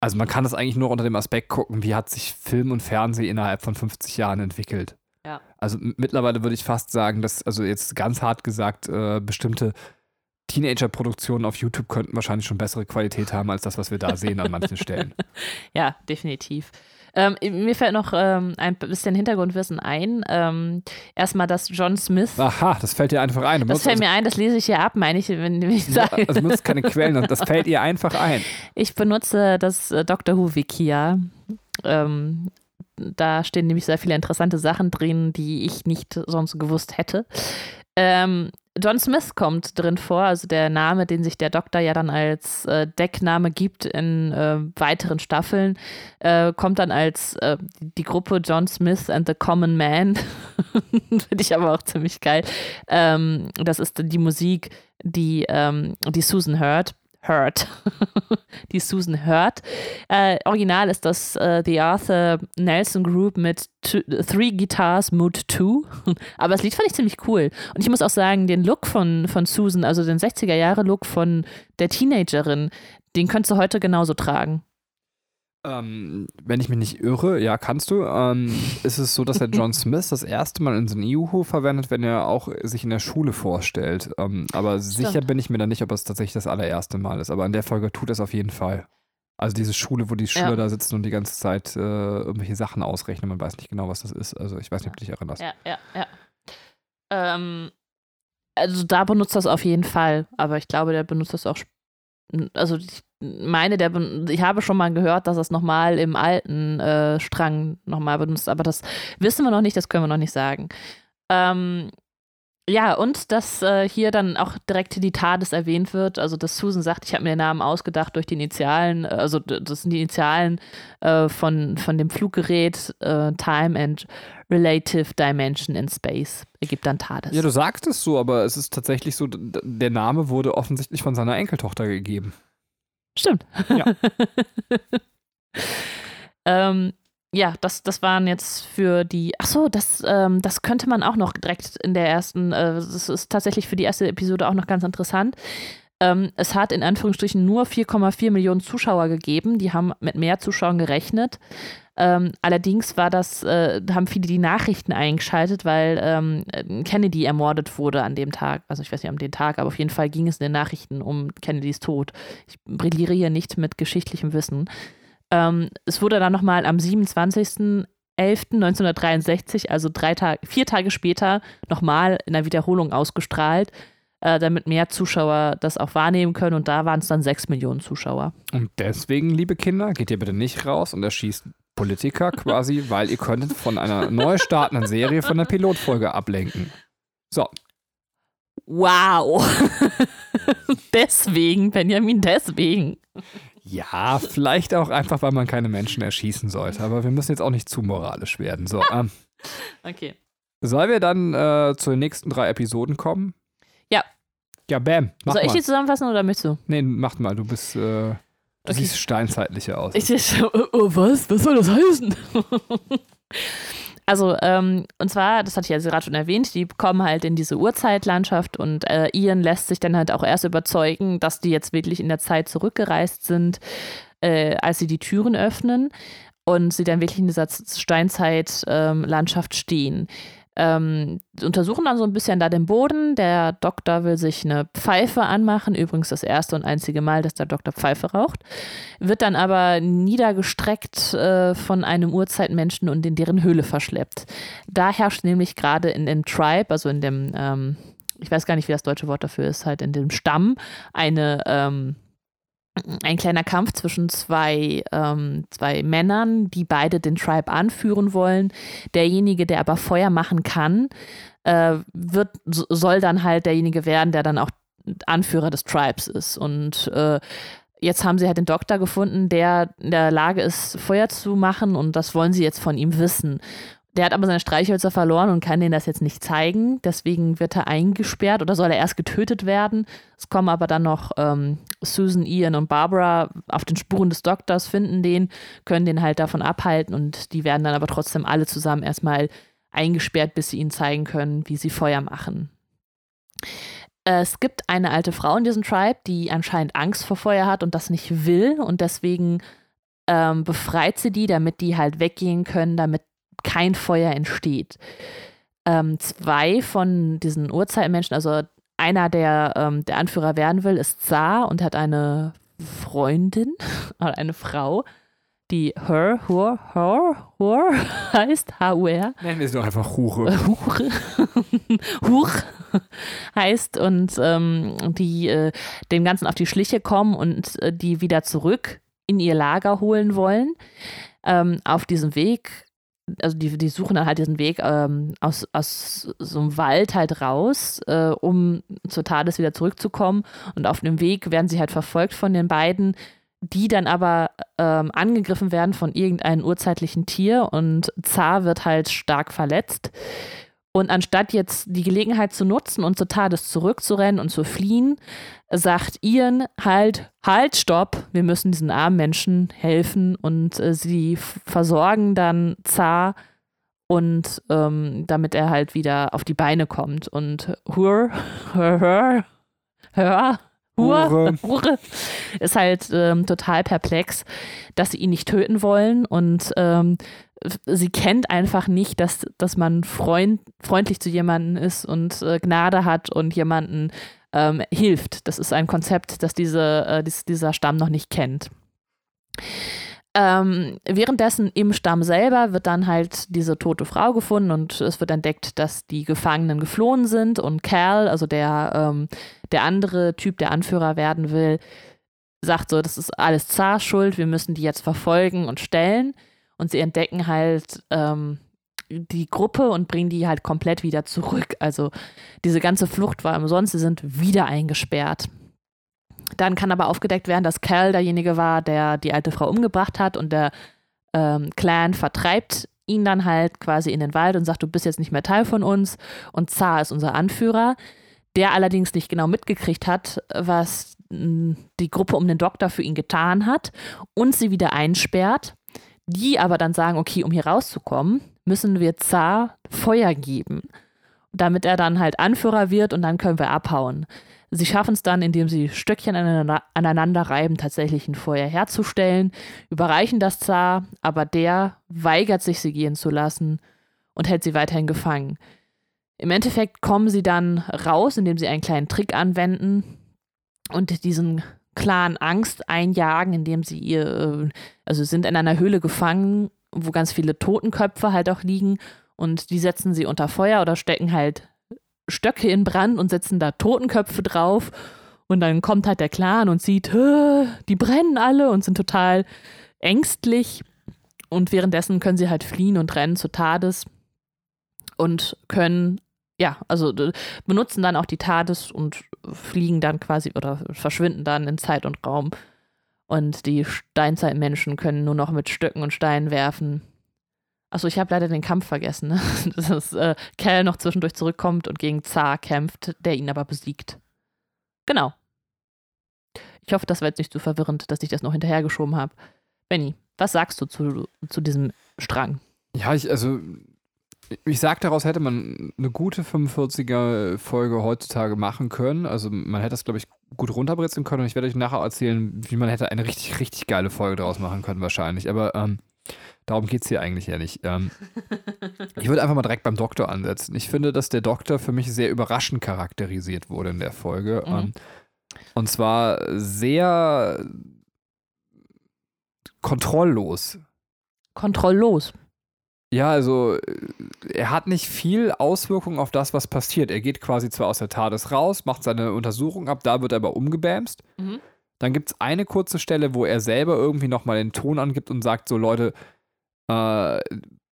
Also man kann das eigentlich nur unter dem Aspekt gucken, wie hat sich Film und Fernsehen innerhalb von 50 Jahren entwickelt. Ja. Also mittlerweile würde ich fast sagen, dass, also jetzt ganz hart gesagt, äh, bestimmte Teenager-Produktionen auf YouTube könnten wahrscheinlich schon bessere Qualität haben als das, was wir da sehen an manchen Stellen. Ja, definitiv. Ähm, mir fällt noch ähm, ein bisschen Hintergrundwissen ein. Ähm, erstmal, dass John Smith, Aha, das fällt dir einfach ein. Du das fällt also, mir ein, das lese ich hier ab, meine ich, wenn ich sage. also du nutzt keine Quellen, das fällt ihr einfach ein. Ich benutze das äh, Doctor Who Wiki, ja. Ähm, da stehen nämlich sehr viele interessante Sachen drin, die ich nicht sonst gewusst hätte. Ähm, John Smith kommt drin vor, also der Name, den sich der Doktor ja dann als äh, Deckname gibt in äh, weiteren Staffeln, äh, kommt dann als äh, die Gruppe John Smith and the Common Man. Finde ich aber auch ziemlich geil. Ähm, das ist die Musik, die, ähm, die Susan hört. Hurt. die Susan hört. Äh, original ist das äh, The Arthur Nelson Group mit two, Three Guitars Mood 2. Aber das Lied fand ich ziemlich cool. Und ich muss auch sagen, den Look von, von Susan, also den 60er-Jahre-Look von der Teenagerin, den könntest du heute genauso tragen. Ähm, wenn ich mich nicht irre, ja, kannst du, ähm, ist es so, dass der John Smith das erste Mal in so Juhu verwendet, wenn er auch sich in der Schule vorstellt. Ähm, aber Stimmt. sicher bin ich mir da nicht, ob es tatsächlich das allererste Mal ist. Aber in der Folge tut es auf jeden Fall. Also diese Schule, wo die Schüler Ja. da sitzen und die ganze Zeit äh, irgendwelche Sachen ausrechnen, man weiß nicht genau, was das ist. Also ich weiß nicht, ob du dich erinnerst. Ja, ja, ja. Ähm, also da benutzt das auf jeden Fall, aber ich glaube, der benutzt das auch. Also ich meine, der ich habe schon mal gehört, dass das nochmal im alten äh, Strang nochmal benutzt, aber das wissen wir noch nicht, das können wir noch nicht sagen. Ähm, ja, und dass äh, hier dann auch direkt die TARDIS erwähnt wird, also dass Susan sagt, ich habe mir den Namen ausgedacht durch die Initialen, also das sind die Initialen äh, von, von dem Fluggerät äh, Time and Relative Dimension in Space ergibt dann TARDIS. Ja, du sagst es so, aber es ist tatsächlich so, der Name wurde offensichtlich von seiner Enkeltochter gegeben. Stimmt. Ja. ähm, ja, das, das waren jetzt für die. Ach so, das, ähm, das könnte man auch noch direkt in der ersten. Äh, das ist tatsächlich für die erste Episode auch noch ganz interessant. Ähm, es hat in Anführungsstrichen nur 4,4 Millionen Zuschauer gegeben. Die haben mit mehr Zuschauern gerechnet. Ähm, allerdings war das, äh, haben viele die Nachrichten eingeschaltet, weil ähm, Kennedy ermordet wurde an dem Tag. Also ich weiß nicht, an dem Tag, aber auf jeden Fall ging es in den Nachrichten um Kennedys Tod. Ich brilliere hier nicht mit geschichtlichem Wissen. Ähm, es wurde dann nochmal am 27.11.1963, also drei Tage, vier Tage später, nochmal in der Wiederholung ausgestrahlt, äh, damit mehr Zuschauer das auch wahrnehmen können. Und da waren es dann sechs Millionen Zuschauer. Und deswegen, liebe Kinder, geht ihr bitte nicht raus und erschießt Politiker quasi, weil ihr könntet von einer neu startenden Serie von der Pilotfolge ablenken. So, Wow! deswegen, Benjamin, deswegen. ja, vielleicht auch einfach, weil man keine Menschen erschießen sollte, aber wir müssen jetzt auch nicht zu moralisch werden. So, ähm, Okay. sollen wir dann äh, zu den nächsten drei Episoden kommen? Ja. Ja, bam. Mach Soll ich mal. die zusammenfassen oder möchtest du? Nee, mach mal, du bist, äh, du Okay. siehst steinzeitlicher aus. Ich, ich, oh, oh, was? Was soll das heißen? also, ähm, und zwar, das hatte ich ja gerade schon erwähnt, die kommen halt in diese Urzeitlandschaft und äh, Ian lässt sich dann halt auch erst überzeugen, dass die jetzt wirklich in der Zeit zurückgereist sind, äh, als sie die Türen öffnen und sie dann wirklich in dieser Steinzeitlandschaft stehen. Ähm, untersuchen dann so ein bisschen da den Boden. Der Doktor will sich eine Pfeife anmachen. Übrigens das erste und einzige Mal, dass der Doktor Pfeife raucht. Wird dann aber niedergestreckt äh, von einem Urzeitmenschen und in deren Höhle verschleppt. Da herrscht nämlich gerade in dem Tribe, also in dem, ähm, ich weiß gar nicht, wie das deutsche Wort dafür ist, halt in dem Stamm, eine ähm, ein kleiner Kampf zwischen zwei, ähm, zwei Männern, die beide den Tribe anführen wollen. Derjenige, der aber Feuer machen kann, äh, wird, so- soll dann halt derjenige werden, der dann auch Anführer des Tribes ist. Und äh, jetzt haben sie halt den Doktor gefunden, der in der Lage ist, Feuer zu machen und das wollen sie jetzt von ihm wissen. Der hat aber seine Streichhölzer verloren und kann denen das jetzt nicht zeigen. Deswegen wird er eingesperrt oder soll er erst getötet werden. Es kommen aber dann noch ähm, Susan, Ian und Barbara auf den Spuren des Doktors, finden den, können den halt davon abhalten und die werden dann aber trotzdem alle zusammen erstmal eingesperrt, bis sie ihnen zeigen können, wie sie Feuer machen. Es gibt eine alte Frau in diesem Tribe, die anscheinend Angst vor Feuer hat und das nicht will und deswegen ähm, befreit sie die, damit die halt weggehen können, damit kein Feuer entsteht. Ähm, zwei von diesen Urzeitmenschen, also einer, der ähm, der Anführer werden will, ist Zar und hat eine Freundin oder eine Frau, die Her, Hur, Her, Hur heißt, H-U-R. Nennen wir sie doch einfach Hure. Hure, Huch heißt und ähm, die äh, dem Ganzen auf die Schliche kommen und äh, die wieder zurück in ihr Lager holen wollen. Ähm, auf diesem Weg, also die, die suchen dann halt diesen Weg ähm, aus, aus so einem Wald halt raus, äh, um zur Tades wieder zurückzukommen. Und auf dem Weg werden sie halt verfolgt von den beiden, die dann aber ähm, angegriffen werden von irgendeinem urzeitlichen Tier und Zar wird halt stark verletzt. Und anstatt jetzt die Gelegenheit zu nutzen und zur Tades zurückzurennen und zu fliehen, sagt Ian halt, halt, stopp, wir müssen diesen armen Menschen helfen und äh, sie versorgen dann Zar und ähm, damit er halt wieder auf die Beine kommt. Und Hur, Hur, Hur, Hur, Hure, Hure ist halt ähm, total perplex, dass sie ihn nicht töten wollen und ähm, sie kennt einfach nicht, dass, dass man Freund, freundlich zu jemandem ist und äh, Gnade hat und jemanden ähm, hilft. Das ist ein Konzept, das diese, äh, dies, dieser Stamm noch nicht kennt. Ähm, währenddessen im Stamm selber wird dann halt diese tote Frau gefunden und es wird entdeckt, dass die Gefangenen geflohen sind und Cal, also der, ähm, der andere Typ, der Anführer werden will, sagt so, das ist alles Zar schuld, wir müssen die jetzt verfolgen und stellen. Und sie entdecken halt ähm, die Gruppe und bringen die halt komplett wieder zurück. Also diese ganze Flucht war umsonst, sie sind wieder eingesperrt. Dann kann aber aufgedeckt werden, dass Cal derjenige war, der die alte Frau umgebracht hat und der ähm, Clan vertreibt ihn dann halt quasi in den Wald und sagt, du bist jetzt nicht mehr Teil von uns und Zar ist unser Anführer, der allerdings nicht genau mitgekriegt hat, was mm, die Gruppe um den Doktor für ihn getan hat und sie wieder einsperrt, die aber dann sagen, okay, um hier rauszukommen, müssen wir Zar Feuer geben, damit er dann halt Anführer wird und dann können wir abhauen. Sie schaffen es dann, indem sie Stöckchen aneinander reiben, tatsächlich ein Feuer herzustellen, überreichen das Zar, aber der weigert sich, sie gehen zu lassen und hält sie weiterhin gefangen. Im Endeffekt kommen sie dann raus, indem sie einen kleinen Trick anwenden und diesen Clan Angst einjagen, indem sie ihr, äh, also sind in einer Höhle gefangen, wo ganz viele Totenköpfe halt auch liegen und die setzen sie unter Feuer oder stecken halt Stöcke in Brand und setzen da Totenköpfe drauf. Und dann kommt halt der Clan und sieht, die brennen alle und sind total ängstlich. Und währenddessen können sie halt fliehen und rennen zu Tades und können, ja, also benutzen dann auch die Tades und fliegen dann quasi oder verschwinden dann in Zeit und Raum. Und die Steinzeitmenschen können nur noch mit Stöcken und Steinen werfen. Achso, ich habe leider den Kampf vergessen, ne? dass äh, Cal noch zwischendurch zurückkommt und gegen Zar kämpft, der ihn aber besiegt. Genau. Ich hoffe, das war jetzt nicht zu so verwirrend, dass ich das noch hinterhergeschoben habe. Benny, was sagst du zu, zu diesem Strang? Ja, ich, also, ich sag, daraus hätte man eine gute 45er-Folge heutzutage machen können. Also, man hätte das, glaube ich, gut runterbrezeln können und ich werde euch nachher erzählen, wie man hätte eine richtig, richtig geile Folge daraus machen können, wahrscheinlich. Aber, ähm, Darum geht es hier eigentlich ja nicht. Ähm, ich würde einfach mal direkt beim Doktor ansetzen. Ich finde, dass der Doktor für mich sehr überraschend charakterisiert wurde in der Folge. Mhm. Ähm, und zwar sehr kontrolllos. Kontrolllos. Ja, also er hat nicht viel Auswirkungen auf das, was passiert. Er geht quasi zwar aus der TARDIS raus, macht seine Untersuchung ab, da wird er aber umgebämst. Mhm. Dann gibt es eine kurze Stelle, wo er selber irgendwie nochmal den Ton angibt und sagt so, Leute, äh,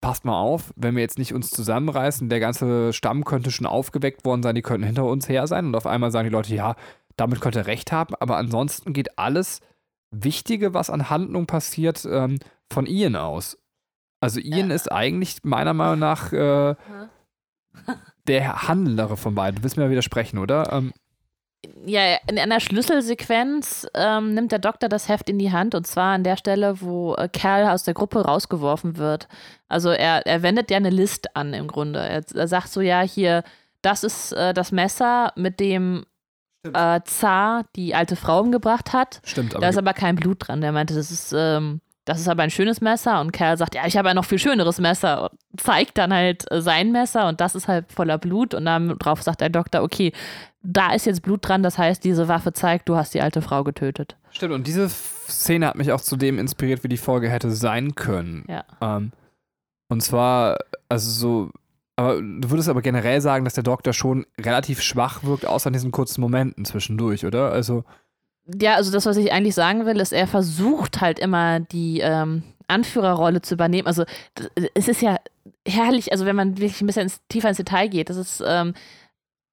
passt mal auf, wenn wir jetzt nicht uns zusammenreißen, der ganze Stamm könnte schon aufgeweckt worden sein, die könnten hinter uns her sein und auf einmal sagen die Leute, ja, damit könnte er recht haben, aber ansonsten geht alles Wichtige, was an Handlung passiert, ähm, von Ian aus. Also Ian ja. ist eigentlich meiner Meinung nach äh, der Handelndere von beiden. Du willst mir ja widersprechen, oder? Ähm, ja, in einer Schlüsselsequenz ähm, nimmt der Doktor das Heft in die Hand und zwar an der Stelle, wo äh, Kerl aus der Gruppe rausgeworfen wird. Also er, er wendet ja eine List an im Grunde. Er, er sagt so, ja, hier, das ist äh, das Messer, mit dem äh, Zar die alte Frau umgebracht hat. Stimmt, aber. Da ist aber kein Blut dran. Der meinte, das ist, ähm, das ist aber ein schönes Messer. Und Kerl sagt, ja, ich habe ein noch viel schöneres Messer. Und zeigt dann halt äh, sein Messer und das ist halt voller Blut. Und dann drauf sagt der Doktor, okay, da ist jetzt Blut dran, das heißt, diese Waffe zeigt, du hast die alte Frau getötet. Stimmt, und diese Szene hat mich auch zu dem inspiriert, wie die Folge hätte sein können. Ja. Ähm, und zwar, also so, aber du würdest aber generell sagen, dass der Doktor schon relativ schwach wirkt, außer in diesen kurzen Momenten zwischendurch, oder? Also. Ja, also das, was ich eigentlich sagen will, ist, er versucht halt immer die ähm, Anführerrolle zu übernehmen. Also es ist ja herrlich, also wenn man wirklich ein bisschen tiefer ins Detail geht, das ist ähm,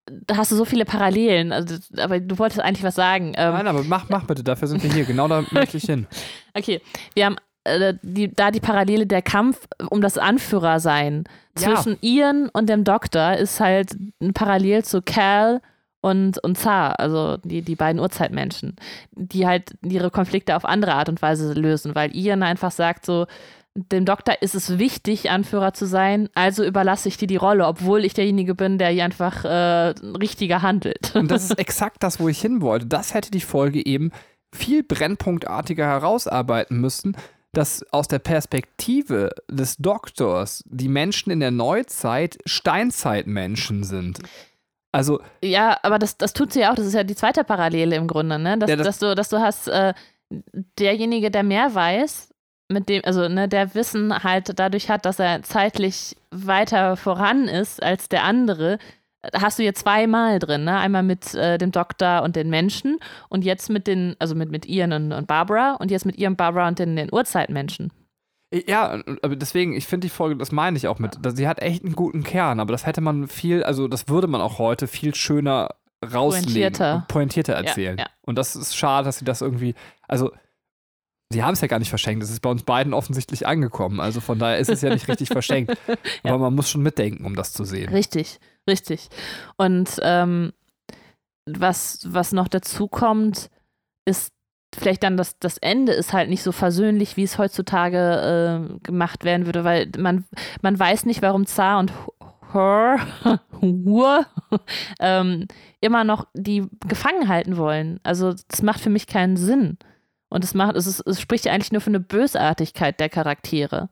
da hast du so viele Parallelen. Also, aber du wolltest eigentlich was sagen. Ähm, Nein, aber mach, mach bitte, dafür sind wir hier. Genau da möchte ich hin. Okay, wir haben äh, die, da die Parallele der Kampf um das Anführersein zwischen ja. Ian und dem Doktor ist halt ein Parallel zu Cal und, und Zar, also die, die beiden Urzeitmenschen, die halt ihre Konflikte auf andere Art und Weise lösen, weil Ian einfach sagt so, dem Doktor ist es wichtig, Anführer zu sein, also überlasse ich dir die Rolle, obwohl ich derjenige bin, der hier einfach äh, richtiger handelt. Und das ist exakt das, wo ich hin wollte. Das hätte die Folge eben viel brennpunktartiger herausarbeiten müssen, dass aus der Perspektive des Doktors die Menschen in der Neuzeit Steinzeitmenschen sind. Also. Ja, aber das, das tut sie ja auch. Das ist ja die zweite Parallele im Grunde, ne? Dass, ja, das dass, du, dass du hast äh, derjenige, der mehr weiß, mit dem, also ne, der Wissen halt dadurch hat, dass er zeitlich weiter voran ist als der andere, hast du hier zweimal drin, ne? Einmal mit äh, dem Doktor und den Menschen und jetzt mit den, also mit, mit Ian und, und Barbara und jetzt mit Ian, Barbara und den, den Urzeitmenschen. Ja, aber deswegen, ich finde die Folge, das meine ich auch mit, sie hat echt einen guten Kern, aber das hätte man viel, also das würde man auch heute viel schöner rauslegen pointierter, und pointierter erzählen. Ja, ja. Und das ist schade, dass sie das irgendwie, also sie haben es ja gar nicht verschenkt. Es ist bei uns beiden offensichtlich angekommen. Also von daher ist es ja nicht richtig verschenkt. ja. Aber man muss schon mitdenken, um das zu sehen. Richtig, richtig. Und ähm, was, was noch dazu kommt, ist vielleicht dann das, das Ende ist halt nicht so versöhnlich, wie es heutzutage äh, gemacht werden würde, weil man, man weiß nicht, warum Zar und Hur, ähm, immer noch die gefangen halten wollen. Also das macht für mich keinen Sinn. Und es macht, es, ist, es spricht ja eigentlich nur für eine Bösartigkeit der Charaktere.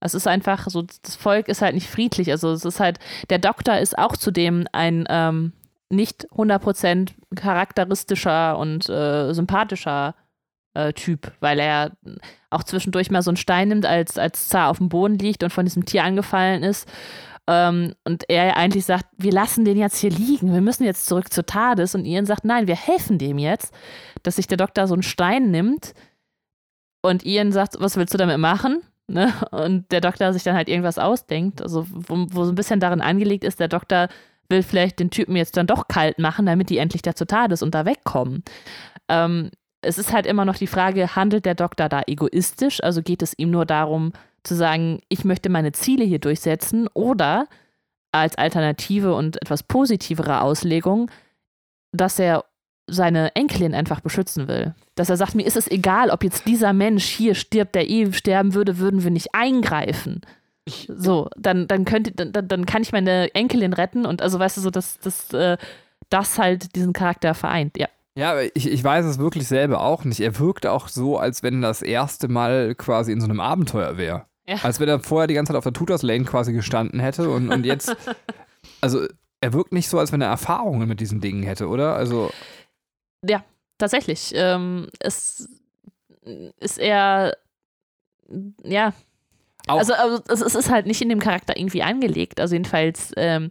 Es ist einfach so, das Volk ist halt nicht friedlich. Also es ist halt, der Doktor ist auch zudem ein ähm, nicht 100% charakteristischer und äh, sympathischer äh, Typ, weil er auch zwischendurch mal so einen Stein nimmt, als, als Zar auf dem Boden liegt und von diesem Tier angefallen ist. Ähm, und er eigentlich sagt, wir lassen den jetzt hier liegen, wir müssen jetzt zurück zur TARDIS. Und Ian sagt, nein, wir helfen dem jetzt, dass sich der Doktor so einen Stein nimmt. Und Ian sagt, was willst du damit machen? Ne? Und der Doktor sich dann halt irgendwas ausdenkt, also wo, wo so ein bisschen darin angelegt ist, der Doktor will vielleicht den Typen jetzt dann doch kalt machen, damit die endlich da zur TARDIS und da wegkommen. Ähm, es ist halt immer noch die Frage, handelt der Doktor da egoistisch? Also geht es ihm nur darum, zu sagen, ich möchte meine Ziele hier durchsetzen oder als Alternative und etwas positivere Auslegung, dass er seine Enkelin einfach beschützen will. Dass er sagt, mir ist es egal, ob jetzt dieser Mensch hier stirbt, der eh sterben würde, würden wir nicht eingreifen. So, dann, dann könnte, dann, dann kann ich meine Enkelin retten und also weißt du so, dass, dass äh, das halt diesen Charakter vereint, ja. Ja, ich, ich weiß es wirklich selber auch nicht. Er wirkt auch so, als wenn das erste Mal quasi in so einem Abenteuer wäre. Ja. Als wenn er vorher die ganze Zeit auf der Tutors Lane quasi gestanden hätte und, und jetzt, also er wirkt nicht so, als wenn er Erfahrungen mit diesen Dingen hätte, oder? Also. Ja, tatsächlich. Ähm, es ist eher, ja. Auch also, also es ist halt nicht in dem Charakter irgendwie angelegt. Also jedenfalls ähm,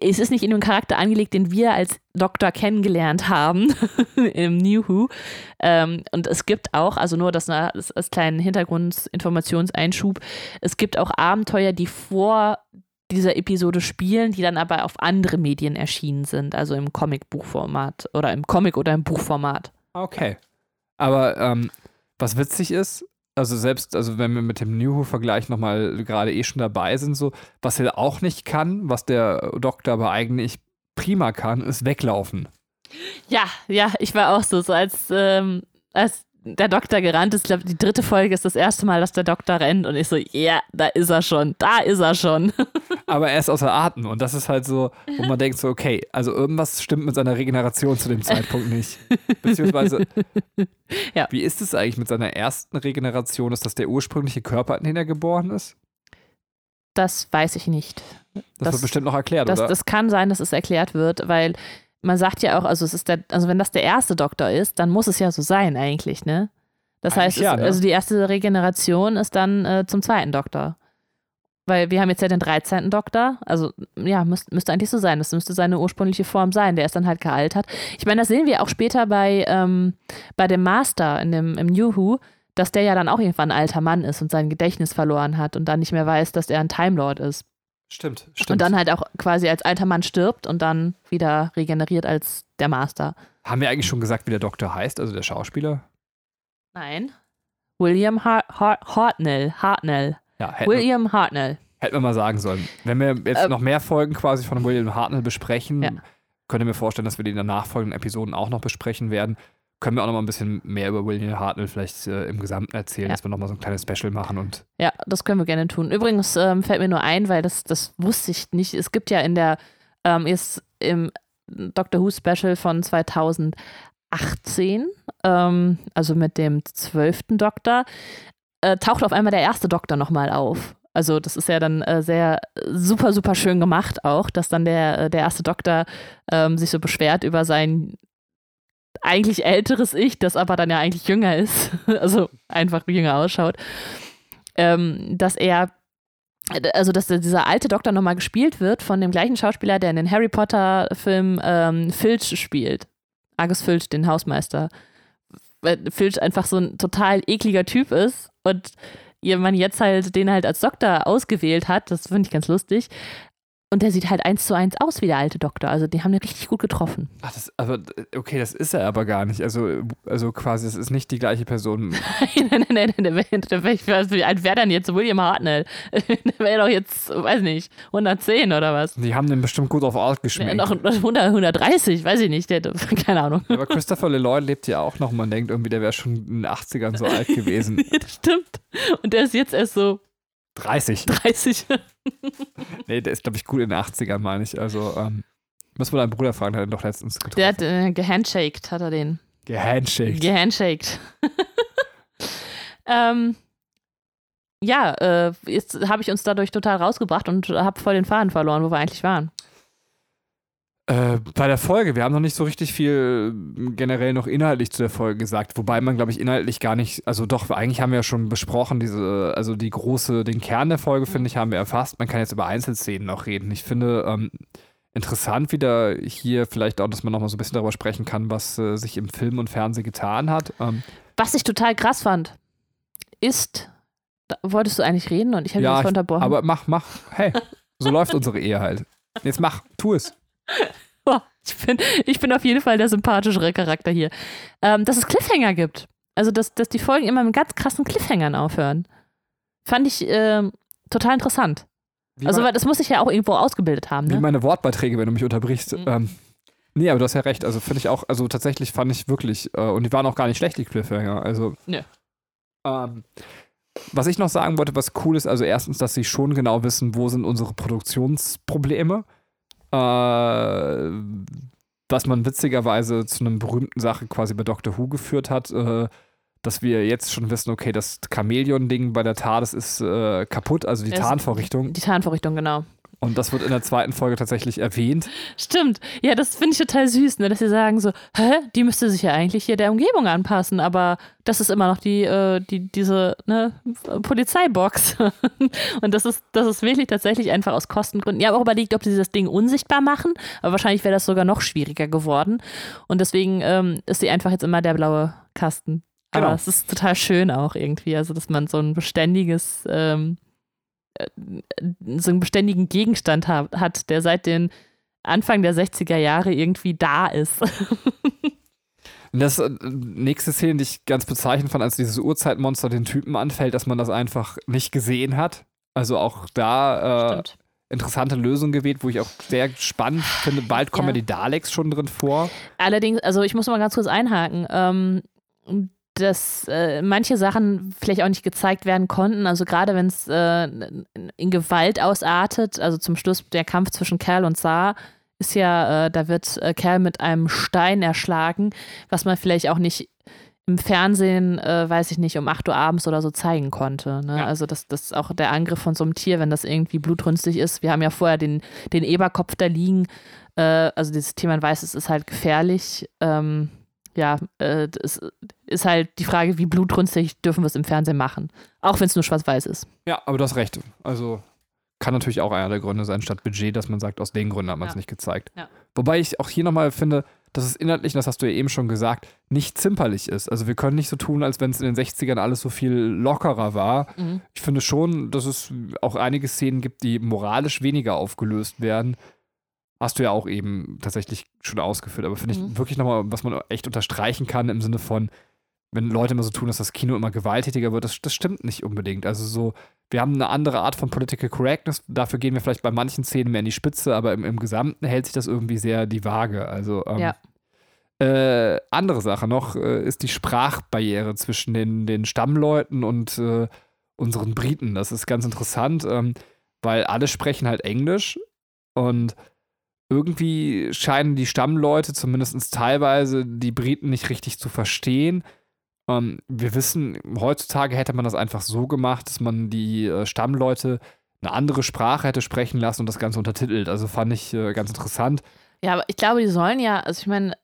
es ist nicht in den Charakter angelegt, den wir als Doktor kennengelernt haben im New Who. Ähm, und es gibt auch, also nur das, das als kleinen Hintergrundinformationseinschub, es gibt auch Abenteuer, die vor dieser Episode spielen, die dann aber auf andere Medien erschienen sind, also im Comic-Buchformat oder im Comic- oder im Buchformat. Okay. Aber ähm, was witzig ist, also selbst, also wenn wir mit dem New Who-Vergleich nochmal gerade eh schon dabei sind, so, was er auch nicht kann, was der Doktor aber eigentlich prima kann, ist weglaufen. Ja, ja, ich war auch so, so als, ähm, als der Doktor gerannt ist. Ich glaube, die dritte Folge ist das erste Mal, dass der Doktor rennt und ich so, ja, yeah, da ist er schon, da ist er schon. Aber er ist außer Atem und das ist halt so, wo man denkt so, okay, also irgendwas stimmt mit seiner Regeneration zu dem Zeitpunkt nicht. Beziehungsweise, ja. wie ist es eigentlich mit seiner ersten Regeneration? Ist das der ursprüngliche Körper, in den er geboren ist? Das weiß ich nicht. Das, das wird bestimmt noch erklärt, das, oder? Das kann sein, dass es erklärt wird, weil man sagt ja auch, also es ist der, also wenn das der erste Doktor ist, dann muss es ja so sein eigentlich, ne? Das eigentlich heißt, ja, es, ne? also die erste Regeneration ist dann äh, zum zweiten Doktor. Weil wir haben jetzt ja den 13. Doktor, also ja, müsst, müsste eigentlich so sein. Das müsste seine ursprüngliche Form sein. Der ist dann halt gealtert. Ich meine, das sehen wir auch später bei, ähm, bei dem Master in dem, im New Who, dass der ja dann auch irgendwann ein alter Mann ist und sein Gedächtnis verloren hat und dann nicht mehr weiß, dass er ein Time Lord ist. Stimmt, stimmt. Und dann halt auch quasi als alter Mann stirbt und dann wieder regeneriert als der Master. Haben wir eigentlich schon gesagt, wie der Doktor heißt, also der Schauspieler? Nein. William Hart Hart Hartnell. Hartnell. Ja, William Hartnell. Hätten wir mal sagen sollen. Wenn wir jetzt äh, noch mehr Folgen quasi von William Hartnell besprechen, ja. könnt ihr mir vorstellen, dass wir die in den nachfolgenden Episoden auch noch besprechen werden. Können wir auch noch mal ein bisschen mehr über William Hartnell vielleicht äh, im Gesamten erzählen, Ja. dass wir noch mal so ein kleines Special machen und Ja, das können wir gerne tun. Übrigens ähm, fällt mir nur ein, weil das, das wusste ich nicht. Es gibt ja in der, ähm, ist im Doctor Who Special von 2018, ähm, also mit dem zwölften Doktor, äh, taucht auf einmal der erste Doktor nochmal auf. Also das ist ja dann äh, sehr super, super schön gemacht auch, dass dann der, äh, der erste Doktor ähm, sich so beschwert über sein eigentlich älteres Ich, das aber dann ja eigentlich jünger ist, also einfach jünger ausschaut, ähm, dass er, also dass dieser alte Doktor nochmal gespielt wird von dem gleichen Schauspieler, der in den Harry Potter-Film ähm, Filch spielt. Argus Filch, den Hausmeister. Weil Filch einfach so ein total ekliger Typ ist und man jetzt halt den halt als Doktor ausgewählt hat, das finde ich ganz lustig. Und der sieht halt eins zu eins aus wie der alte Doktor. Also die haben den richtig gut getroffen. Ach, das, aber okay, das ist er aber gar nicht. Also, also quasi, es ist nicht die gleiche Person. nein, nein, nein, nein, wie alt wäre denn jetzt William Hartnell? der wäre doch jetzt, weiß nicht, 110 oder was? Die haben den bestimmt gut auf Art geschminkt. noch 100, 130, weiß ich nicht, der, keine Ahnung. aber Christopher Lloyd lebt ja auch noch. Man denkt irgendwie, der wäre schon in den 80ern so alt gewesen. das stimmt. Und der ist jetzt erst so 30. 30. Nee, der ist, glaube ich, gut in den 80ern, meine ich. Also, ähm, muss man deinen Bruder fragen, der hat ihn doch letztens getroffen. Der hat äh, gehandshaked, hat er den. Gehandshaked. Gehandshaked. ähm, ja, äh, jetzt habe ich uns dadurch total rausgebracht und habe voll den Faden verloren, wo wir eigentlich waren. Äh, bei der Folge, wir haben noch nicht so richtig viel äh, generell noch inhaltlich zu der Folge gesagt, wobei man, glaube ich, inhaltlich gar nicht, also doch, eigentlich haben wir ja schon besprochen, diese, also die große, den Kern der Folge, finde ich, haben wir erfasst. Man kann jetzt über Einzelszenen noch reden. Ich finde ähm, interessant wieder hier vielleicht auch, dass man noch mal so ein bisschen darüber sprechen kann, was äh, sich im Film und Fernsehen getan hat. Ähm, Was ich total krass fand, ist, da wolltest du eigentlich reden und ich habe Ja, dich ich- unterbrochen. aber mach, mach, hey, so läuft unsere Ehe halt. Jetzt mach, tu es. Ich, bin, ich bin auf jeden Fall der sympathischere Charakter hier. Ähm, dass es Cliffhanger gibt. Also, dass, dass die Folgen immer mit ganz krassen Cliffhangern aufhören. Fand ich ähm, total interessant. Wie also, weil das muss ich ja auch irgendwo ausgebildet haben. Wie Ne? meine Wortbeiträge, wenn du mich unterbrichst. Mhm. Ähm, nee, aber du hast ja recht. Also finde ich auch, also tatsächlich fand ich wirklich, äh, und die waren auch gar nicht schlecht, die Cliffhanger. Also. Nö. Ähm, was ich noch sagen wollte, was cool ist, also erstens, dass sie schon genau wissen, wo sind unsere Produktionsprobleme. Äh, was man witzigerweise zu einer berühmten Sache quasi bei Doctor Who geführt hat, äh, dass wir jetzt schon wissen, okay, das Chamäleon-Ding bei der TARDIS ist äh, kaputt, also die Es- Tarnvorrichtung. Die Tarnvorrichtung, genau. Und das wird in der zweiten Folge tatsächlich erwähnt. Stimmt. Ja, das finde ich total süß, ne? dass sie sagen so, hä, die müsste sich ja eigentlich hier der Umgebung anpassen, aber das ist immer noch die, äh, die diese ne, Polizeibox. Und das ist, das ist wirklich tatsächlich einfach aus Kostengründen. Habe auch überlegt, ob sie das Ding unsichtbar machen, aber wahrscheinlich wäre das sogar noch schwieriger geworden. Und deswegen ähm, ist sie einfach jetzt immer der blaue Kasten. Aber Genau. es ist total schön auch irgendwie, also dass man so ein beständiges ähm, äh, so einen beständigen Gegenstand ha hat, der seit den Anfang der 60er Jahre irgendwie da ist. Das äh, nächste Szene, die ich ganz bezeichnend fand, als dieses Urzeitmonster den Typen anfällt, dass man das einfach nicht gesehen hat. Also auch da äh, interessante Lösung gewählt, wo ich auch sehr spannend finde. Bald kommen ja, Ja. die Daleks schon drin vor. Allerdings, also ich muss mal ganz kurz einhaken, ähm, dass äh, manche Sachen vielleicht auch nicht gezeigt werden konnten. Also gerade wenn es äh, in Gewalt ausartet, also zum Schluss der Kampf zwischen Kerl und Saar, ist ja, äh, da wird äh, Kerl mit einem Stein erschlagen, was man vielleicht auch nicht im Fernsehen, äh, weiß ich nicht, um 8 Uhr abends oder so zeigen konnte. Ne? Ja. Also das, das ist auch der Angriff von so einem Tier, wenn das irgendwie blutrünstig ist. Wir haben ja vorher den, den Eberkopf da liegen. Äh, also dieses Tier, man weiß, es ist halt gefährlich. Ähm, ja, äh, es ist halt die Frage, wie blutrünstig dürfen wir es im Fernsehen machen. Auch wenn es nur schwarz-weiß ist. Ja, aber du hast recht. Also kann natürlich auch einer der Gründe sein, statt Budget, dass man sagt, aus den Gründen hat man es Ja. nicht gezeigt. Ja. Wobei ich auch hier nochmal finde, dass es inhaltlich, das hast du ja eben schon gesagt, nicht zimperlich ist. Also wir können nicht so tun, als wenn es in den 60ern alles so viel lockerer war. Ich finde schon, dass es auch einige Szenen gibt, die moralisch weniger aufgelöst werden. Hast du ja auch eben tatsächlich schon ausgeführt. Aber finde ich Mhm. wirklich nochmal, was man echt unterstreichen kann im Sinne von, wenn Leute immer so tun, dass das Kino immer gewalttätiger wird, das, das stimmt nicht unbedingt. Also so, wir haben eine andere Art von Political Correctness, dafür gehen wir vielleicht bei manchen Szenen mehr in die Spitze, aber im, im Gesamten hält sich das irgendwie sehr die Waage. Also ähm, Ja. Äh, andere Sache noch äh, ist die Sprachbarriere zwischen den, den Stammleuten und äh, unseren Briten. Das ist ganz interessant, ähm, weil alle sprechen halt Englisch und irgendwie scheinen die Stammleute zumindest teilweise die Briten nicht richtig zu verstehen. Ähm, wir wissen, heutzutage hätte man das einfach so gemacht, dass man die äh, Stammleute eine andere Sprache hätte sprechen lassen und das Ganze untertitelt. Also fand ich äh, ganz interessant. Ja, aber ich glaube, die sollen ja, also ich meine,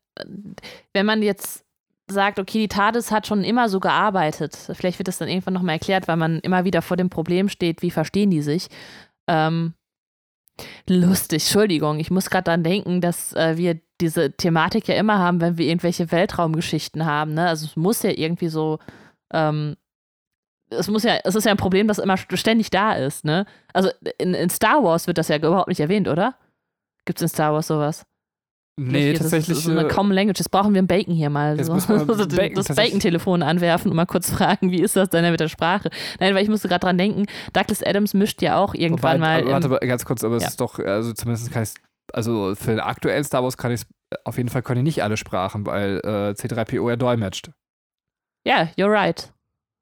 wenn man jetzt sagt, okay, die TARDIS hat schon immer so gearbeitet, vielleicht wird das dann irgendwann nochmal erklärt, weil man immer wieder vor dem Problem steht, wie verstehen die sich. Ähm, lustig, Entschuldigung, ich muss gerade daran denken, dass äh, wir diese Thematik ja immer haben, wenn wir irgendwelche Weltraumgeschichten haben. Ne? Also es muss ja irgendwie so, ähm, es muss ja, es ist ja ein Problem, das immer ständig da ist. Ne? Also in, in Star Wars wird das ja überhaupt nicht erwähnt, oder? Gibt es in Star Wars sowas? Nee, tatsächlich. Das ist so eine äh, Common Language. Das brauchen wir im Bacon hier mal. So. Bacon, das Bacon-Telefon anwerfen und mal kurz fragen, wie ist das denn mit der Sprache? Nein, weil ich musste gerade dran denken, Douglas Adams mischt ja auch irgendwann Wobei, mal. Warte, mal ganz kurz, aber ja. es ist doch, also zumindest kann ich also für den aktuellen Star Wars kann ich auf jeden Fall kann ich nicht alle Sprachen, weil äh, C3PO ja dolmetscht. Ja, yeah, you're right.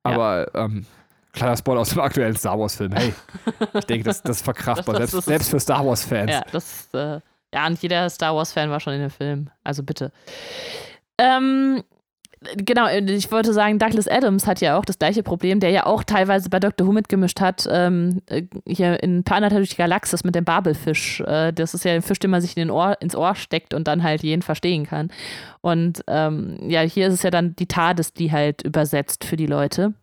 Aber ja. ähm, kleiner Spoiler aus dem aktuellen Star Wars-Film. Hey, ich denke, das, das ist verkraftbar, das, das, selbst, selbst für Star Wars-Fans. Ja, das äh, ja, und jeder Star Wars-Fan war schon in dem Film. Also bitte. Ähm, genau, ich wollte sagen, Douglas Adams hat ja auch das gleiche Problem, der ja auch teilweise bei Doctor Who mitgemischt hat, ähm, hier in Planeta durch die Galaxis mit dem Babelfisch. Äh, das ist ja ein Fisch, den man sich in Ohr, ins Ohr steckt und dann halt jeden verstehen kann. Und ähm, ja, hier ist es ja dann die TARDIS, die halt übersetzt für die Leute.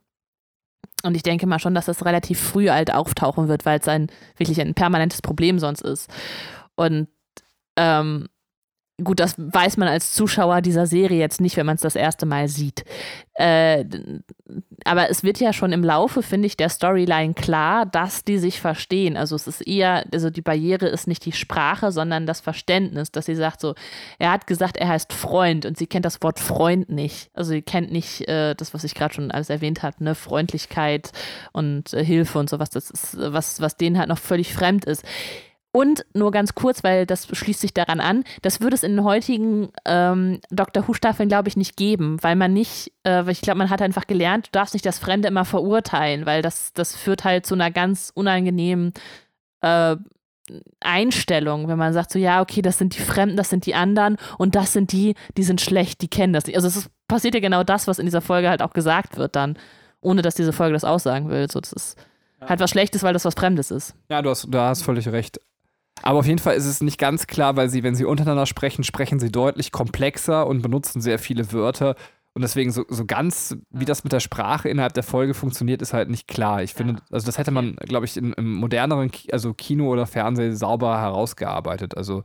Und ich denke mal schon, dass das relativ früh halt auftauchen wird, weil es ein wirklich ein permanentes Problem sonst ist. Und ähm, gut, das weiß man als Zuschauer dieser Serie jetzt nicht, wenn man es das erste Mal sieht. Äh, aber es wird ja schon im Laufe, finde ich, der Storyline klar, dass die sich verstehen. Also es ist eher, also die Barriere ist nicht die Sprache, sondern das Verständnis, dass sie sagt so, er hat gesagt, er heißt Freund und sie kennt das Wort Freund nicht. Also sie kennt nicht äh, das, was ich gerade schon alles erwähnt habe, ne, Freundlichkeit und äh, Hilfe und sowas. Das ist was, was denen halt noch völlig fremd ist. Und nur ganz kurz, weil das schließt sich daran an, das würde es in den heutigen ähm, Dr. Who-Staffeln, glaube ich, nicht geben, weil man nicht, äh, ich glaube, man hat einfach gelernt, du darfst nicht das Fremde immer verurteilen, weil das, das führt halt zu einer ganz unangenehmen äh, Einstellung, wenn man sagt so, ja, okay, das sind die Fremden, das sind die anderen und das sind die, die sind schlecht, die kennen das nicht. Also es ist, passiert ja genau das, was in dieser Folge halt auch gesagt wird dann, ohne dass diese Folge das aussagen will. So, das ist halt was Schlechtes, weil das was Fremdes ist. Ja, du hast, du hast völlig recht. Aber auf jeden Fall ist es nicht ganz klar, weil sie, wenn sie untereinander sprechen, sprechen sie deutlich komplexer und benutzen sehr viele Wörter. Und deswegen so, so ganz, wie das mit der Sprache innerhalb der Folge funktioniert, ist halt nicht klar. Ich finde, also das hätte man, glaube ich, in, im moderneren, also Kino oder Fernsehen sauber herausgearbeitet. Also,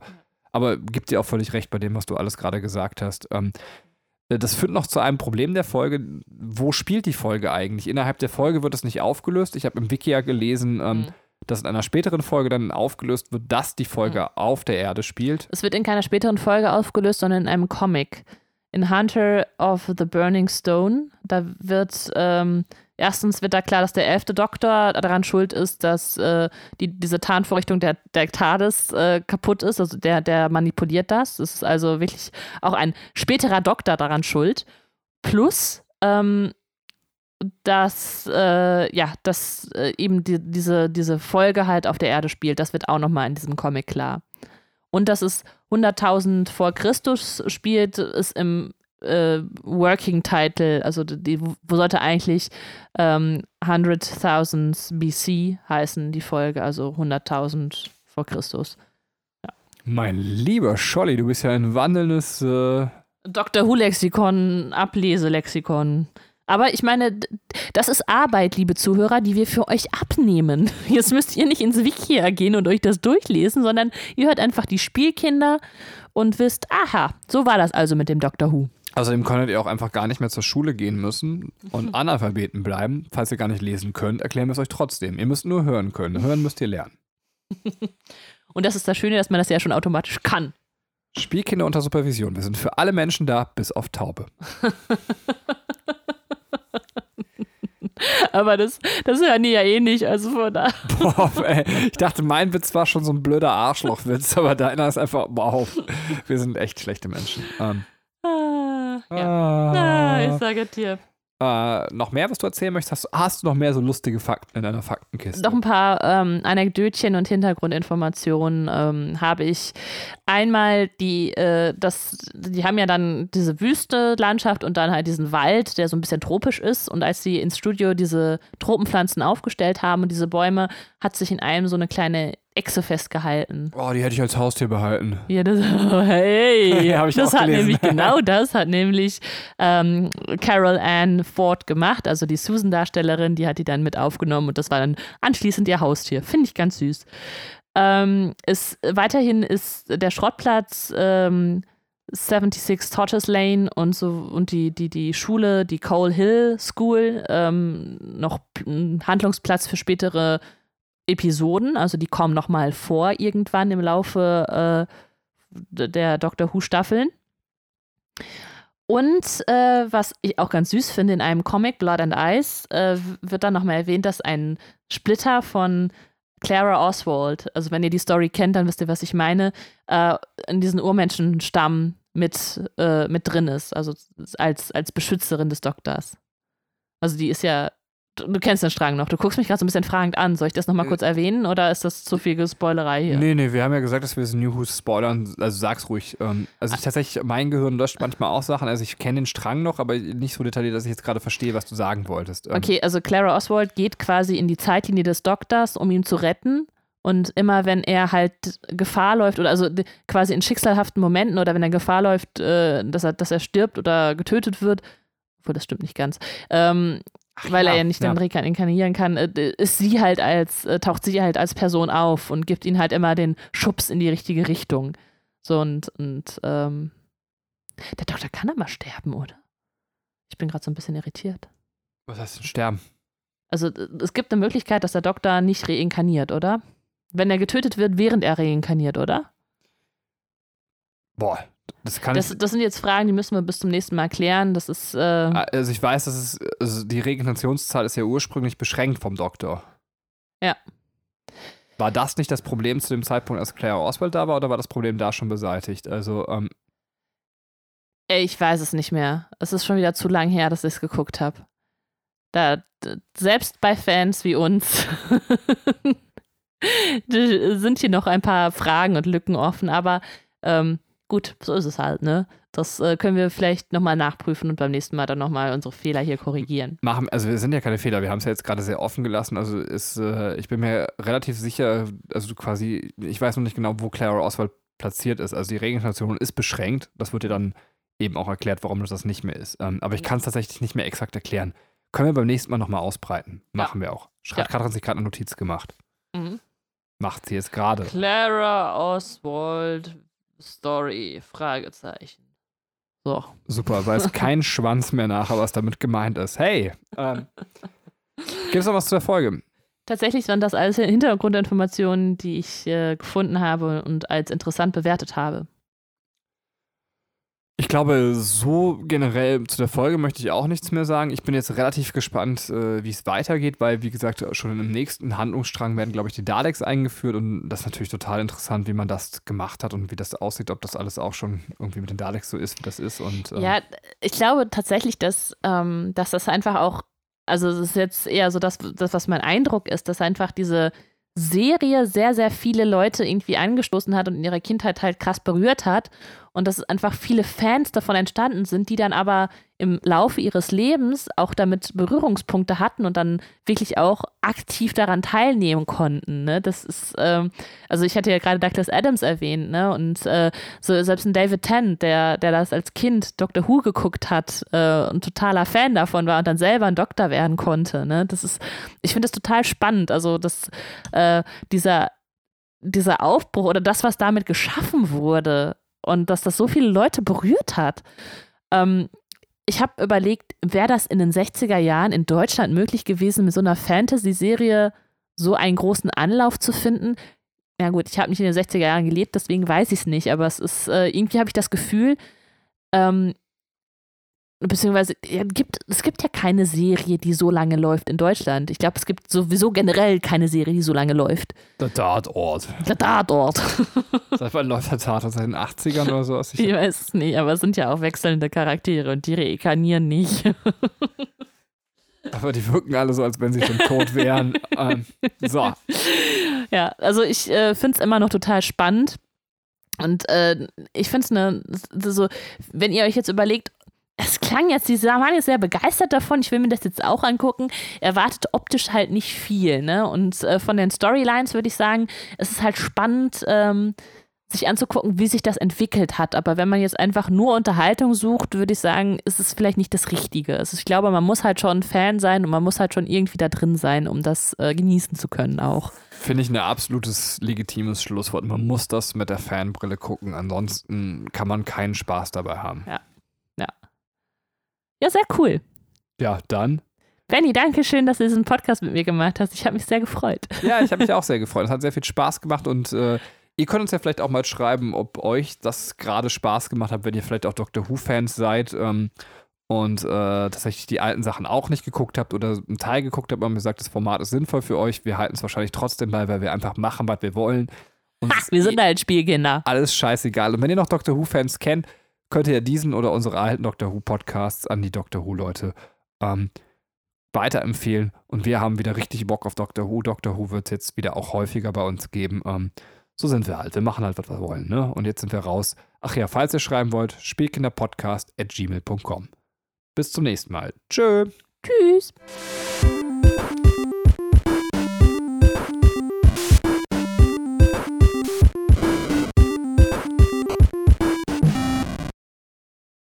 aber gibt dir auch völlig recht bei dem, was du alles gerade gesagt hast. Ähm, das führt noch zu einem Problem der Folge. Wo spielt die Folge eigentlich? Innerhalb der Folge wird es nicht aufgelöst. Ich habe im Wiki ja gelesen, ähm, mhm dass in einer späteren Folge dann aufgelöst wird, dass die Folge mhm. auf der Erde spielt. Es wird in keiner späteren Folge aufgelöst, sondern in einem Comic. In Hunter of the Burning Stone, da wird ähm, erstens wird da klar, dass der elfte Doktor daran schuld ist, dass äh, die, diese Tarnvorrichtung der, der TARDIS äh, kaputt ist. Also der, der manipuliert das. Es ist also wirklich auch ein späterer Doktor daran schuld. Plus ähm, dass äh, ja, dass äh, eben die, diese, diese Folge halt auf der Erde spielt. Das wird auch nochmal in diesem Comic klar. Und dass es 100.000 vor Christus spielt, ist im äh, Working Title, also die, wo sollte eigentlich ähm, 100.000 BC heißen, die Folge, also 100.000 vor Christus. Ja. Mein lieber Scholli, du bist ja ein wandelndes äh Dr. Who-Lexikon, Ableselexikon. Aber ich meine, das ist Arbeit, liebe Zuhörer, die wir für euch abnehmen. Jetzt müsst ihr nicht ins Wikia gehen und euch das durchlesen, sondern ihr hört einfach die Spielkinder und wisst, aha, so war das also mit dem Dr. Who. Außerdem könntet ihr auch einfach gar nicht mehr zur Schule gehen müssen und Analphabeten bleiben. Falls ihr gar nicht lesen könnt, erklären wir es euch trotzdem. Ihr müsst nur hören können. Hören müsst ihr lernen. und das ist das Schöne, dass man das ja schon automatisch kann. Spielkinder unter Supervision. Wir sind für alle Menschen da, bis auf Taube. Aber das, das hören die ja eh nicht, also von da. Boah, ey. Ich dachte, mein Witz war schon so ein blöder Arschlochwitz, aber deiner ist einfach, wow, wir sind echt schlechte Menschen. Ähm. Ah. Ja. Ah, ich sage dir. Äh, noch mehr, was du erzählen möchtest? Hast, hast, du noch mehr so lustige Fakten in deiner Faktenkiste? Noch ein paar ähm, Anekdötchen und Hintergrundinformationen ähm, habe ich. Einmal die, äh, das, die haben ja dann diese Wüste Landschaft und dann halt diesen Wald, der so ein bisschen tropisch ist. Und als sie ins Studio diese Tropenpflanzen aufgestellt haben und diese Bäume, hat sich in einem so eine kleine Echse festgehalten. Oh, die hätte ich als Haustier behalten. Ja, das, hey, ja, das hat nämlich genau das hat nämlich ähm, Carol Ann Ford gemacht, also die Susan-Darstellerin, die hat die dann mit aufgenommen und das war dann anschließend ihr Haustier. Finde ich ganz süß. Ähm, ist, weiterhin ist der Schrottplatz ähm, 76 Tortoise Lane und so und die, die, die Schule, die Cole Hill School, ähm, noch ein Handlungsplatz für spätere Episoden, also die kommen nochmal vor irgendwann im Laufe äh, der Doctor Who Staffeln. Und äh, was ich auch ganz süß finde, in einem Comic, Blood and Ice, äh, wird dann nochmal erwähnt, dass ein Splitter von Clara Oswald, also wenn ihr die Story kennt, dann wisst ihr, was ich meine, äh, in diesen Urmenschenstamm mit, äh, mit drin ist, also als, als Beschützerin des Doktors. Also die ist ja Du, kennst den Strang noch. Du guckst mich gerade so ein bisschen fragend an. Soll ich das nochmal äh, kurz erwähnen oder ist das zu viel Spoilerei hier? Nee, nee, wir haben ja gesagt, dass wir das New Who spoilern. Also sag's ruhig. Ähm, also ich tatsächlich, mein Gehirn löscht manchmal auch Sachen. Also ich kenne den Strang noch, aber nicht so detailliert, dass ich jetzt gerade verstehe, was du sagen wolltest. Ähm, okay, also Clara Oswald geht quasi in die Zeitlinie des Doktors, um ihn zu retten. Und immer wenn er halt Gefahr läuft, oder also quasi in schicksalhaften Momenten oder wenn er Gefahr läuft, äh, dass, er, dass er stirbt oder getötet wird, obwohl das stimmt nicht ganz, ähm, Ach, weil ja, er ja nicht ja. dann reinkarnieren kann, äh, ist sie halt als, äh, taucht sie halt als Person auf und gibt ihn halt immer den Schubs in die richtige Richtung. So und, und ähm, der Doktor kann aber sterben, oder? Ich bin gerade so ein bisschen irritiert. Was heißt denn sterben? Also es gibt eine Möglichkeit, dass der Doktor nicht reinkarniert, oder? Wenn er getötet wird, während er reinkarniert, oder? Boah, das, das, das, sind jetzt Fragen, die müssen wir bis zum nächsten Mal klären. Das ist. Äh also ich weiß, dass es also die Regenerationszahl ist ja ursprünglich beschränkt vom Doktor. Ja. War das nicht das Problem zu dem Zeitpunkt, als Claire Oswald da war, oder war das Problem da schon beseitigt? Also, ähm Ich weiß es nicht mehr. Es ist schon wieder zu lang her, dass ich es geguckt habe. Da, selbst bei Fans wie uns sind hier noch ein paar Fragen und Lücken offen, aber ähm, gut, so ist es halt, ne? Das äh, können wir vielleicht nochmal nachprüfen und beim nächsten Mal dann nochmal unsere Fehler hier korrigieren. Machen, also wir sind ja keine Fehler, wir haben es ja jetzt gerade sehr offen gelassen. Also ist, äh, ich bin mir relativ sicher, also quasi, ich weiß noch nicht genau, wo Clara Oswald platziert ist. Also die Regeneration ist beschränkt. Das wird dir dann eben auch erklärt, warum das das nicht mehr ist. Ähm, aber ich kann es tatsächlich nicht mehr exakt erklären. Können wir beim nächsten Mal nochmal ausbreiten. Machen ja. wir auch. Schreibt ja. Katrin sich gerade eine Notiz gemacht. Mhm. Macht sie jetzt gerade. Clara Oswald Story? Fragezeichen. So. Super, weiß kein Schwanz mehr nachher, was damit gemeint ist. Hey, ähm, gibt es noch was zu der Folge? Tatsächlich waren das alles Hintergrundinformationen, die ich äh, gefunden habe und als interessant bewertet habe. Ich glaube, so generell zu der Folge möchte ich auch nichts mehr sagen. Ich bin jetzt relativ gespannt, äh, wie es weitergeht, weil, wie gesagt, schon im nächsten Handlungsstrang werden, glaube ich, die Daleks eingeführt und das ist natürlich total interessant, wie man das gemacht hat und wie das aussieht, ob das alles auch schon irgendwie mit den Daleks so ist, wie das ist. Und, ähm ja, ich glaube tatsächlich, dass, ähm, dass das einfach auch, also es ist jetzt eher so das, das, was mein Eindruck ist, dass einfach diese Serie sehr, sehr viele Leute irgendwie angestoßen hat und in ihrer Kindheit halt krass berührt hat und dass einfach viele Fans davon entstanden sind, die dann aber im Laufe ihres Lebens auch damit Berührungspunkte hatten und dann wirklich auch aktiv daran teilnehmen konnten. Ne? Das ist, ähm, also ich hatte ja gerade Douglas Adams erwähnt, ne? Und äh, so selbst ein David Tennant, der, der das als Kind Doctor Who geguckt hat äh, und totaler Fan davon war und dann selber ein Doktor werden konnte. Ne? Das ist, ich finde das total spannend. Also, dass äh, dieser dieser Aufbruch oder das, was damit geschaffen wurde, und dass das so viele Leute berührt hat. Ähm, ich habe überlegt, wäre das in den 60er Jahren in Deutschland möglich gewesen, mit so einer Fantasy-Serie so einen großen Anlauf zu finden? Ja gut, ich habe nicht in den 60er Jahren gelebt, deswegen weiß ich es nicht, aber es ist, äh, irgendwie habe ich das Gefühl, ähm, beziehungsweise ja, gibt, es gibt ja keine Serie, die so lange läuft in Deutschland. Ich glaube, es gibt sowieso generell keine Serie, die so lange läuft. Der Tatort. Der Tatort. Seit wann läuft der Tatort? Seit den 80ern oder so? Ich, ich weiß es nicht, aber es sind ja auch wechselnde Charaktere und die reinkarnieren nicht. Aber die wirken alle so, als wenn sie schon tot wären. ähm, so. Ja, also ich äh, finde es immer noch total spannend. Und äh, ich finde es eine, so, wenn ihr euch jetzt überlegt, es klang jetzt, die waren jetzt sehr begeistert davon, ich will mir das jetzt auch angucken, erwartet optisch halt nicht viel, ne? Und äh, von den Storylines würde ich sagen, es ist halt spannend, ähm, sich anzugucken, wie sich das entwickelt hat. Aber wenn man jetzt einfach nur Unterhaltung sucht, würde ich sagen, ist es vielleicht nicht das Richtige. Also ich glaube, man muss halt schon Fan sein und man muss halt schon irgendwie da drin sein, um das äh, genießen zu können auch. Finde ich ein absolutes legitimes Schlusswort. Man muss das mit der Fanbrille gucken, ansonsten kann man keinen Spaß dabei haben. Ja. Ja, sehr cool. Ja, dann. Benny, danke schön, dass du diesen Podcast mit mir gemacht hast. Ich habe mich sehr gefreut. Ja, ich habe mich auch sehr gefreut. Es hat sehr viel Spaß gemacht und äh, Ihr könnt uns ja vielleicht auch mal schreiben, ob euch das gerade Spaß gemacht hat, wenn ihr vielleicht auch Doctor Who-Fans seid ähm, und äh, tatsächlich die alten Sachen auch nicht geguckt habt oder einen Teil geguckt habt und mir sagt, das Format ist sinnvoll für euch. Wir halten es wahrscheinlich trotzdem bei, weil wir einfach machen, was wir wollen. Und ha, wir sind halt Spielkinder. Alles scheißegal. Und wenn ihr noch Doctor Who-Fans kennt, könnt ihr diesen oder unsere alten Doctor Who-Podcasts an die Doctor Who-Leute ähm, weiterempfehlen. Und wir haben wieder richtig Bock auf Doctor Who. Doctor Who wird es jetzt wieder auch häufiger bei uns geben. Ähm, so sind wir halt. Wir machen halt, was wir wollen. Ne? Und jetzt sind wir raus. Ach ja, falls ihr schreiben wollt, spielkinderpodcast at gmail.com. Bis zum nächsten Mal. Tschö. Tschüss.